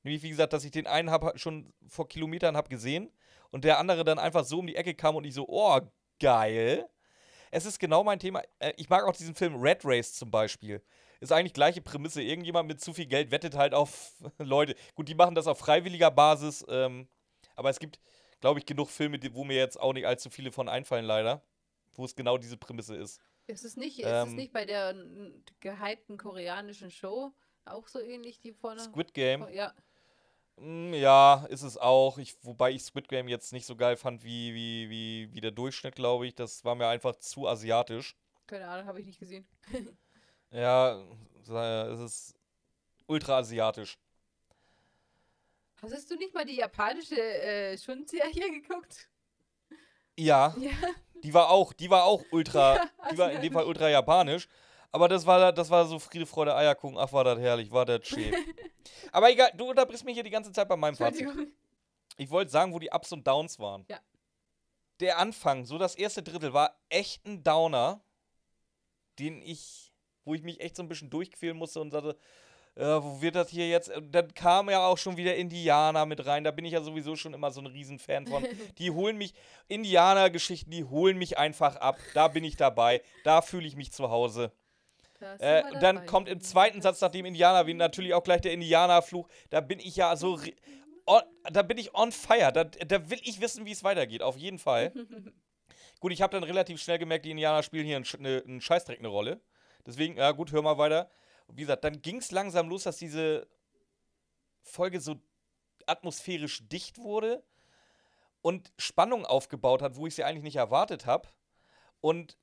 Nämlich, wie gesagt, dass ich den einen hab, schon vor Kilometern habe gesehen und der andere dann einfach so um die Ecke kam und ich so, oh, geil. Es ist genau mein Thema. Äh, ich mag auch diesen Film Red Race zum Beispiel. Ist eigentlich gleiche Prämisse. Irgendjemand mit zu viel Geld wettet halt auf (laughs) Leute. Gut, die machen das auf freiwilliger Basis. Ähm, aber es gibt, glaube ich, genug Filme, wo mir jetzt auch nicht allzu viele von einfallen, leider. Wo es genau diese Prämisse ist. Ist es nicht, ist Ähm. es nicht bei der gehypten koreanischen Show auch so ähnlich, die vorne? Squid Game. Ja, Ja, ist es auch. Ich, wobei ich Squid Game jetzt nicht so geil fand wie, wie, wie, wie der Durchschnitt, glaube ich. Das war mir einfach zu asiatisch. keine Ahnung, habe ich nicht gesehen. (laughs) Ja, es ist ultra asiatisch. Hast du nicht mal die japanische äh, Schundserie (laughs) geguckt? Ja, Ja. die war auch, die war auch ultra, (laughs) Ja, die war in dem. Fall ultra japanisch. Aber das war, das war so Friede, Freude, Eierkuchen. Ach, war das herrlich, war das schön. (laughs) Aber egal, du unterbrichst mich hier die ganze Zeit bei meinem Fazit. Ich wollte sagen, wo die Ups und Downs waren. Ja. Der Anfang, so das erste Drittel, war echt ein Downer, den ich, wo ich mich echt so ein bisschen durchquälen musste und sagte, äh, wo wird das hier jetzt? Dann kam ja auch schon wieder Indianer mit rein. Da bin ich ja sowieso schon immer so ein Riesenfan von. (laughs) Die holen mich, Indianer-Geschichten, die holen mich einfach ab. Da bin ich dabei. Da fühle ich mich zu Hause. Äh, und dann kommt im zweiten Satz nach dem Indianer wie natürlich auch gleich der Indianerfluch. Da bin ich ja so. On, da bin ich on fire. Da, da will ich wissen, wie es weitergeht. Auf jeden Fall. (laughs) gut, ich habe dann relativ schnell gemerkt, die Indianer spielen hier einen, eine, einen Scheißdreck eine Rolle. Deswegen, ja gut, hör mal weiter. Und wie gesagt, dann ging es langsam los, dass diese Folge so atmosphärisch dicht wurde und Spannung aufgebaut hat, wo ich sie eigentlich nicht erwartet habe. Und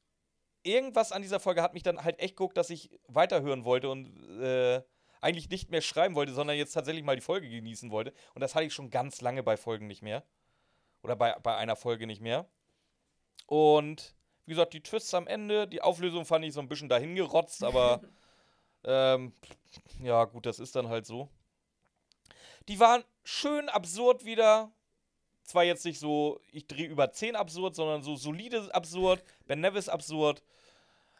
irgendwas an dieser Folge hat mich dann halt echt geguckt, dass ich weiterhören wollte und äh, eigentlich nicht mehr schreiben wollte, sondern jetzt tatsächlich mal die Folge genießen wollte. Und das hatte ich schon ganz lange bei Folgen nicht mehr. Oder bei, bei einer Folge nicht mehr. Und wie gesagt, die Twists am Ende, die Auflösung fand ich so ein bisschen dahingerotzt, aber (laughs) ähm, ja, gut, das ist dann halt so. Die waren schön absurd wieder. Zwar jetzt nicht so, ich drehe über 10 absurd, sondern so solide absurd, Ben Nevis absurd.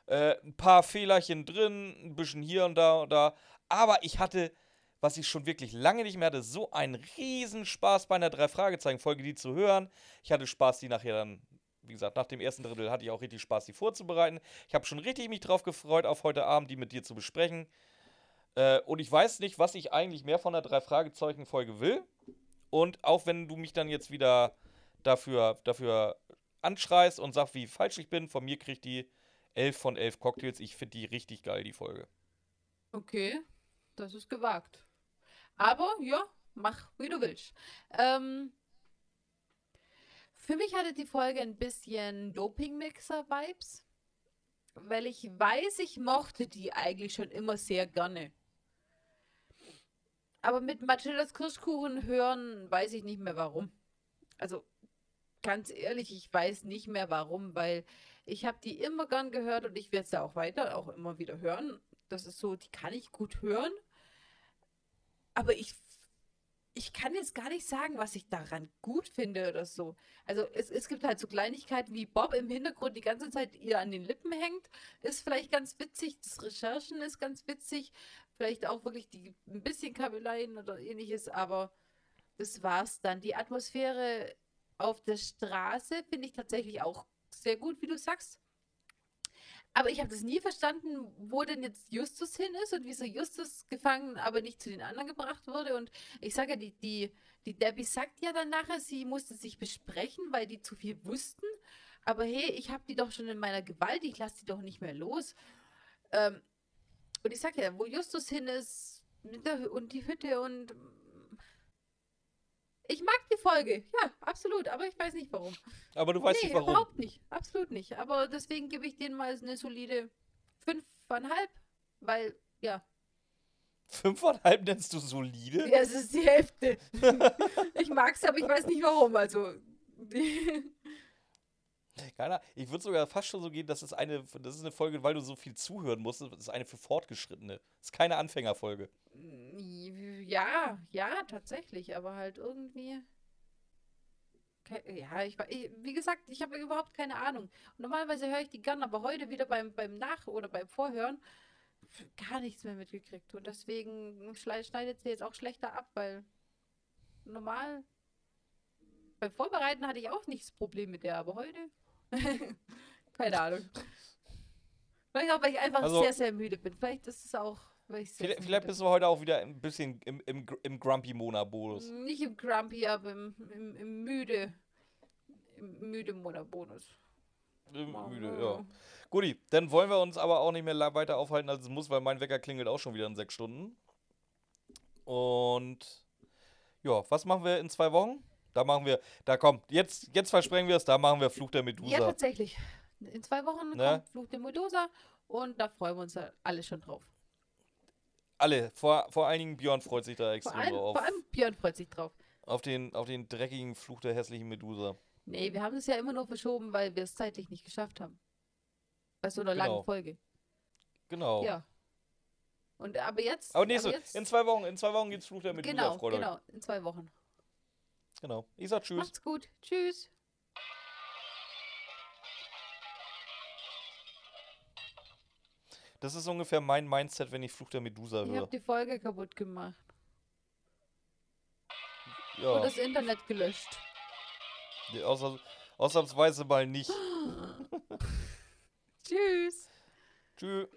Äh, ein paar Fehlerchen drin, ein bisschen hier und da und da. Aber ich hatte, was ich schon wirklich lange nicht mehr hatte, so einen Riesenspaß bei einer Drei-Fragezeichen-Folge, die zu hören. Ich hatte Spaß, die nachher dann, wie gesagt, nach dem ersten Drittel hatte ich auch richtig Spaß, die vorzubereiten. Ich habe schon richtig mich drauf gefreut, auf heute Abend die mit dir zu besprechen. Äh, und ich weiß nicht, was ich eigentlich mehr von der Drei-Fragezeichen-Folge will. Und auch wenn du mich dann jetzt wieder dafür, dafür anschreist und sagst, wie falsch ich bin, von mir kriegt die 11 von 11 Cocktails. Ich finde die richtig geil, die Folge. Okay, das ist gewagt. Aber ja, mach wie du willst. Ähm, für mich hatte die Folge ein bisschen Doping-Mixer-Vibes, weil ich weiß, ich mochte die eigentlich schon immer sehr gerne. Aber mit Matildas Kirschkuchen hören weiß ich nicht mehr warum. Also ganz ehrlich, ich weiß nicht mehr warum, weil ich habe die immer gern gehört und ich werde sie auch weiter auch immer wieder hören. Das ist so, die kann ich gut hören. Aber ich, ich kann jetzt gar nicht sagen, was ich daran gut finde oder so. Also es, es gibt halt so Kleinigkeiten wie Bob im Hintergrund die ganze Zeit ihr an den Lippen hängt. Ist vielleicht ganz witzig. Das Recherchen ist ganz witzig. Vielleicht auch wirklich die ein bisschen Kabeleien oder ähnliches, aber das war's dann. Die Atmosphäre auf der Straße finde ich tatsächlich auch sehr gut, wie du sagst. Aber ich habe das nie verstanden, wo denn jetzt Justus hin ist und wieso Justus gefangen, aber nicht zu den anderen gebracht wurde. Und ich sage ja, die, die, die Debbie sagt ja dann nachher, sie musste sich besprechen, weil die zu viel wussten. Aber hey, ich habe die doch schon in meiner Gewalt, ich lasse die doch nicht mehr los. Ähm, und ich sage ja, wo Justus hin ist und die Hütte und ich mag die Folge, ja, absolut, aber ich weiß nicht warum. Aber du weißt nee, nicht warum. überhaupt nicht. Absolut nicht. Aber deswegen gebe ich denen mal eine solide 5,5, weil, ja, Fünfeinhalb nennst du solide? ja, es ist die Hälfte. (laughs) ich mag's, aber ich weiß nicht warum. Also, (laughs) Keiner. Ich würde sogar fast schon so gehen, das ist eine, das ist eine Folge, weil du so viel zuhören musst. Das ist eine für Fortgeschrittene. Das ist keine Anfängerfolge. ja, ja, tatsächlich, aber halt irgendwie. Ja, ich, wie gesagt, ich habe überhaupt keine Ahnung. Normalerweise höre ich die gern, aber heute wieder beim, beim Nach- oder beim Vorhören gar nichts mehr mitgekriegt. Und deswegen schneidet sie jetzt auch schlechter ab, weil normal beim Vorbereiten hatte ich auch nicht das Problem mit der, aber heute. (laughs) Keine Ahnung. Vielleicht auch, weil ich einfach Also- sehr, sehr müde bin. Vielleicht ist es auch, weil ich sehr, Vielleicht, sehr vielleicht bist du heute auch wieder ein bisschen im, im, im Grumpy-Mona-Modus. bin. Nicht im Grumpy, aber im, im, im müde. Im müde Monat-Bonus. Im Müde, ja. Guti, dann wollen wir uns aber auch nicht mehr weiter aufhalten, als es muss, weil mein Wecker klingelt auch schon wieder in sechs Stunden. Und ja, was machen wir in zwei Wochen? Da machen wir, da kommt, jetzt, jetzt versprechen wir es, da machen wir Fluch der Ja, Medusa. tatsächlich. In zwei Wochen Ne? kommt Fluch der Medusa und da freuen wir uns ja alle schon drauf. Alle, vor, vor allen Dingen Björn freut sich da Vor extrem allem, drauf. vor allem Björn freut sich drauf. Auf den, auf den dreckigen Fluch der hässlichen Medusa. Nee, wir haben es ja immer nur verschoben, weil wir es zeitlich nicht geschafft haben. Bei so einer Genau. langen Folge. Genau. Ja. Und aber jetzt. Aber nächste, jetzt in zwei Wochen, in zwei Wochen geht's Fluch der Medusa, genau, Freunde. genau, in zwei Wochen. Genau. Ich sag Tschüss. Macht's gut. Tschüss. Das ist ungefähr mein Mindset, wenn ich Fluch der Medusa Ich höre. habe die Folge kaputt gemacht. Ja, Und das Internet gelöscht. die- außer, ausnahmsweise mal nicht. (laughs) Tschüss. Tschüss.